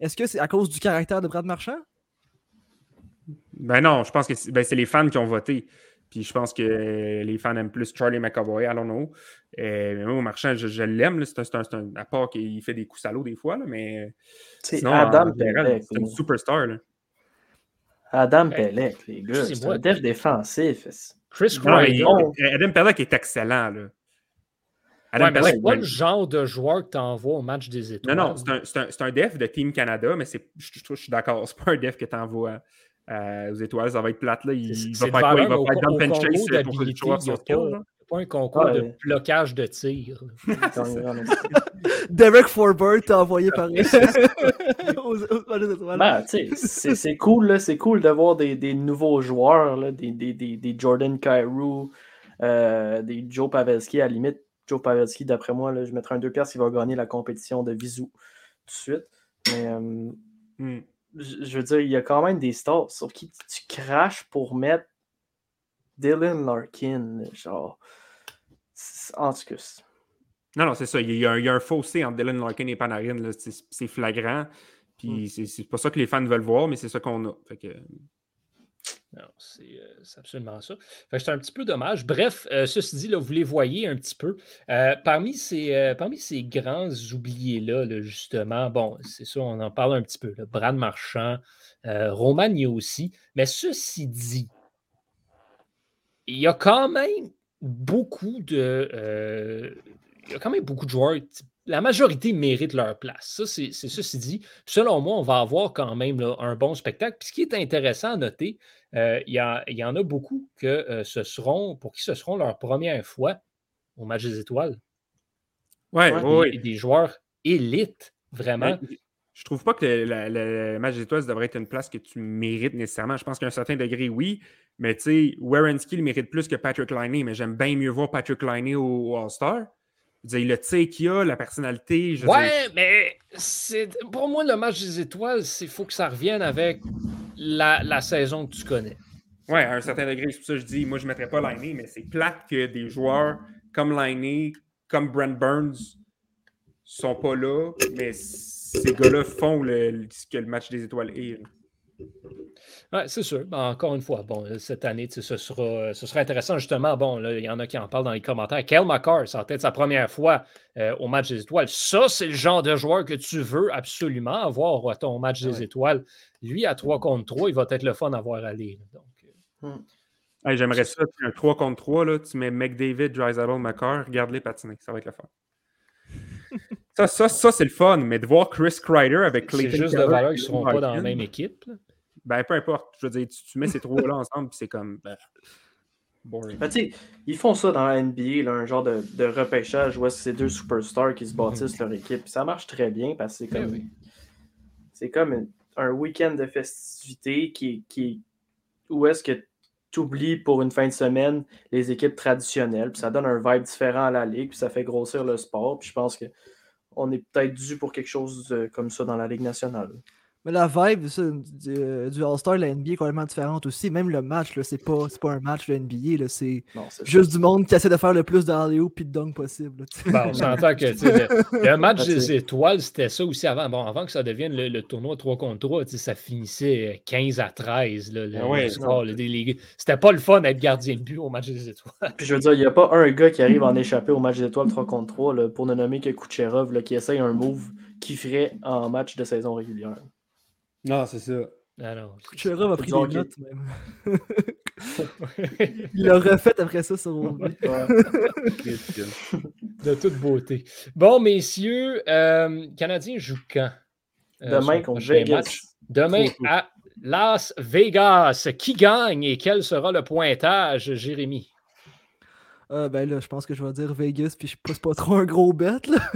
Est-ce que c'est à cause du caractère de Brad Marchand? Ben non, je pense que ben, c'est les fans qui ont voté. Puis je pense que les fans aiment plus Charlie McAvoy, I don't know. Euh, mais moi, Marchand, je, l'aime. C'est un, un, à part qu'il fait des coups salauds des fois, là, mais. C'est Adam C'est une superstar. Là. Adam Pellec, les gars. C'est un def défensif. Chris Adam Pelleck est excellent. Là. Adam ouais, c'est pas le genre de joueur que tu envoies au match des étoiles. Non, non, c'est un, un, def de Team Canada, mais je, je, je suis d'accord, c'est pas un def que tu envoies euh, aux étoiles. Ça va être plate. Là. Il, va faire quoi? Il va faire dump and chase pour que le pas un concours de blocage de tir. Derek Forbert t'a envoyé par c'est cool, c'est cool de voir des, des nouveaux joueurs, là, des, des, des, Jordan Cairo, euh, des Joe Pavelski. À la limite, Joe Pavelski, d'après moi, là, je mettrai un deux pièces il va gagner la compétition de Visou tout de suite. Mais euh, hmm. Je veux dire, il y a quand même des stars sur qui tu craches pour mettre Dylan Larkin. Genre, en tout cas. Non, non, c'est ça. Il y, a un, fossé entre Dylan Larkin et Panarin. C'est flagrant. Puis hmm. c'est pas ça que les fans veulent voir, mais c'est ça qu'on a. Fait que... Non, c'est absolument ça. c'est un petit peu dommage. Bref, euh, ceci dit, là, vous les voyez un petit peu. Euh, parmi, ces, euh, parmi ces grands oubliés-là, justement, bon, c'est ça, on en parle un petit peu. Brad Marchand, Romagny aussi. Mais ceci dit, il y a quand même beaucoup de. il y a quand même beaucoup de joueurs la majorité mérite leur place. Ça, c'est ceci dit. Selon moi, on va avoir quand même un bon spectacle. Puis ce qui est intéressant à noter, euh, il, y en a beaucoup que euh, ce seront, pour qui ce seront leur première fois au match des étoiles. Ouais, des, des joueurs élites, vraiment. Je je trouve pas que le, match des étoiles devrait être une place que tu mérites nécessairement. Je pense qu'à un certain degré, oui. Mais tu sais, Warrenski, il mérite plus que Patrick Liney, mais j'aime bien mieux voir Patrick Liney au All-Star le tir qu'il a, la personnalité. Je ouais, mais c'est pour moi, le match des étoiles, il faut que ça revienne avec la, saison que tu connais. Ouais, à un certain degré, c'est pour ça que je dis, moi, je ne mettrais pas Liney, mais c'est plate que des joueurs comme Liney, comme Brent Burns, sont pas là, mais ces gars-là font le, ce que le match des étoiles est. Oui, c'est sûr. Ben, encore une fois, bon, cette année, ce sera, ce sera intéressant. Justement, bon, il y en a qui en parlent dans les commentaires. Kel McCarr, ça peut-être sa première fois euh, au match des étoiles. Ça, c'est le genre de joueur que tu veux absolument avoir à ton match des étoiles. Lui, à 3 contre 3, il va être le fun à voir aller. Donc, euh, hmm. J'aimerais ça, un 3 contre 3, là, tu mets McDavid, Drysdale, McCarr, regarde-les patiner. Ça va être le fun. ça, ça, ça c'est le fun, mais de voir Chris Kreider avec Clayton. C'est juste de valeur qu'ils ne seront pas dans la même équipe. Ben, peu importe. Je veux dire, tu, mets ces trois-là ensemble, puis c'est comme. Ben, boring. Ben, ils font ça dans la NBA, un genre de, de repêchage où c'est deux superstars qui se mhm. bâtissent leur équipe. ça marche très bien parce que c'est ben comme. C'est comme un week-end de festivité qui, qui, où est-ce que tu oublies pour une fin de semaine les équipes traditionnelles. Puis ça donne un vibe différent à la ligue, puis ça fait grossir le sport. Puis je pense qu'on est peut-être dû pour quelque chose comme ça dans la Ligue nationale. Mais la vibe du, euh, du All-Star de la NBA est complètement différente aussi. Même le match, c'est pas, pas un match de NBA. C'est juste du monde qui essaie de faire le plus de halley et de dunk possible. bon, on s'entend que le, le, match des étoiles, c'était ça aussi avant. Bon, avant que ça devienne le, tournoi 3 contre 3, ça finissait 15 à 13. Là, ah c'était pas le fun d'être gardien de but au match des étoiles. Puis je veux dire, il n'y a pas un gars qui arrive en échappé au match des étoiles 3 contre 3 pour ne nommer que Kucherov qui essaye un move qui ferait en match de saison régulière. Non, c'est ça. Ah non. a pris des notes même. Il l'a refait après ça sur De toute beauté. Bon, messieurs, euh, Canadien joue quand? Euh, Demain contre Vegas. Demain à Las Vegas. Qui gagne et quel sera le pointage, Jérémy? Euh, ben là, je pense que je vais dire Vegas, puis je pousse pas trop un gros bet. Là.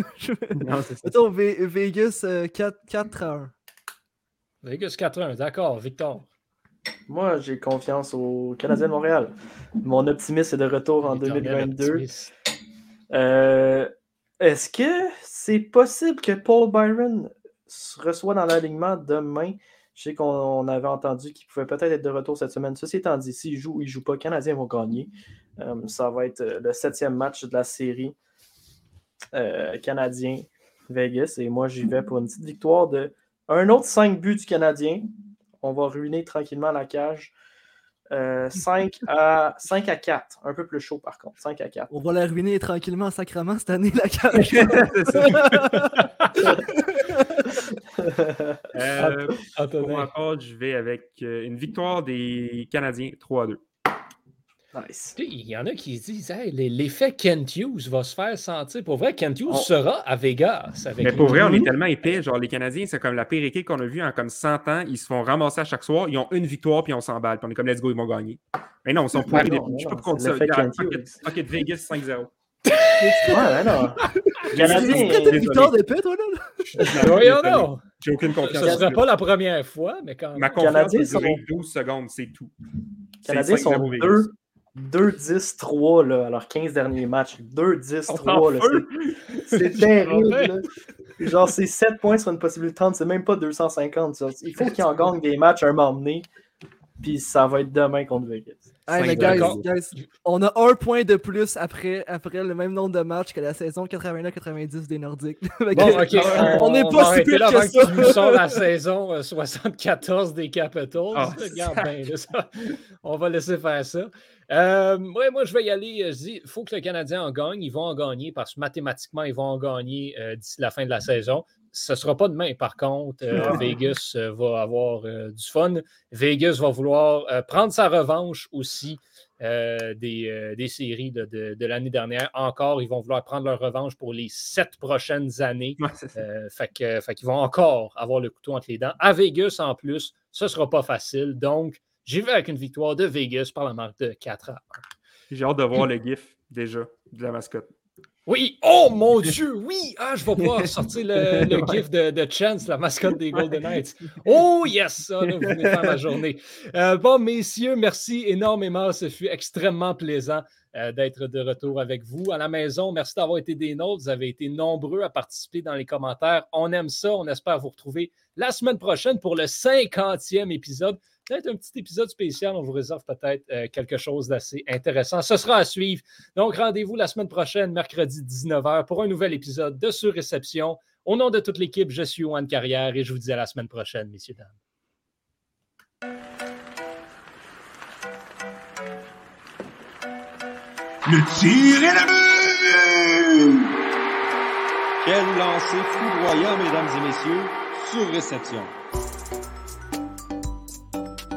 non, c'est ça. Vegas 4, 4 à 1. Vegas 4-1, d'accord, Victor. Moi, j'ai confiance au Canadien de Montréal. Mon optimisme est de retour en 2022. Euh, est-ce que c'est possible que Paul Byron reçoit dans l'alignement demain? Je sais qu'on avait entendu qu'il pouvait peut-être être de retour cette semaine. Ceci étant dit, s'il joue ou il ne joue pas, les Canadiens vont gagner. Euh, ça va être le septième match de la série euh, Canadien-Vegas. Et moi, j'y vais pour une petite victoire de un autre 5 buts du Canadien. On va ruiner tranquillement la cage. 5, euh, à, 5 à 4. Un peu plus chaud par contre. 5 à 4. On va la ruiner tranquillement sacrement cette année, la cage. euh, pour ma part, je vais avec euh, une victoire des Canadiens 3 à 2. Il y en a qui disent l'effet Kent Hughes va se faire sentir. Pour vrai, Kent Hughes sera à Vegas. mais pour vrai, on est tellement épais. Genre, les Canadiens, c'est comme la pire équipe qu'on a vue en comme 100 ans. Ils se font ramasser à chaque soir. Ils ont une victoire, puis on s'emballe. Puis on est comme, let's go, ils vont gagner. Mais non, ils sont pourris. Je peux pas compter ça. Fuck Vegas 5-0. Ouais, non. Canadien. C'est une victoire d'épée, toi, là? J'ai aucune confiance. Ce ne serait pas la première fois, mais quand même. Ma confiance durer 12 secondes, c'est tout. Les Canadiens C'est sont 5-0 Vegas. 2 2-10-3 là, à leurs 15 derniers matchs. 2-10-3. en là, c'est- terrible. là. Genre, c'est 7 points sur une possibilité de 30, c'est même pas 250. ça. Il faut qu'ils en gagnent des matchs à un moment donné. Puis ça va être demain contre Vegas. Hey, mais Cinq guys, d'accord. guys, on a un point de plus après, après le même nombre de matchs que la saison 89-90 des Nordiques. Bon. On n'est va pas si arrêter pire là que avant ça. tu nous sors la saison euh, 74 des Capitals. Ah, Regarde bien, là, ça. On va laisser faire ça. Euh, ouais, moi, je vais y aller. euh, Je dis, il faut que le Canadien en gagne. Ils vont en gagner parce que mathématiquement, ils vont en gagner euh, d'ici la fin de la saison. Ce ne sera pas demain, par contre. Euh, Ah. Vegas euh, va avoir euh, du fun. Vegas va vouloir prendre sa revanche aussi des, des séries de, de- de l'année dernière. Encore, ils vont vouloir prendre leur revanche pour les sept prochaines années. Ouais, fait que- fait qu'ils vont encore avoir le couteau entre les dents. À Vegas, en plus, ce ne sera pas facile. Donc, j'y vais avec une victoire de Vegas par la marque de 4 à 1. J'ai hâte de voir le GIF déjà de la mascotte. Oui! Oh mon Dieu! Oui! Ah, je vais pouvoir sortir le, le gif de, de Chance, la mascotte des Golden Knights. Oh yes! Ça, là, vous venez faire ma journée. Euh, bon, messieurs, merci énormément. Ce fut extrêmement plaisant euh, d'être de retour avec vous à la maison. Merci d'avoir été des nôtres. Vous avez été nombreux à participer dans les commentaires. On aime ça. On espère vous retrouver la semaine prochaine pour le 50e épisode. Peut-être un petit épisode spécial. On vous réserve peut-être euh, quelque chose d'assez intéressant. Ce sera à suivre. Donc, rendez-vous la semaine prochaine, mercredi 19h, pour un nouvel épisode de Surréception. Au nom de toute l'équipe, je suis Juan Carrière et je vous dis à la semaine prochaine, messieurs, dames. Le tir est le but! Quel lancer foudroyant, mesdames et messieurs, sur réception.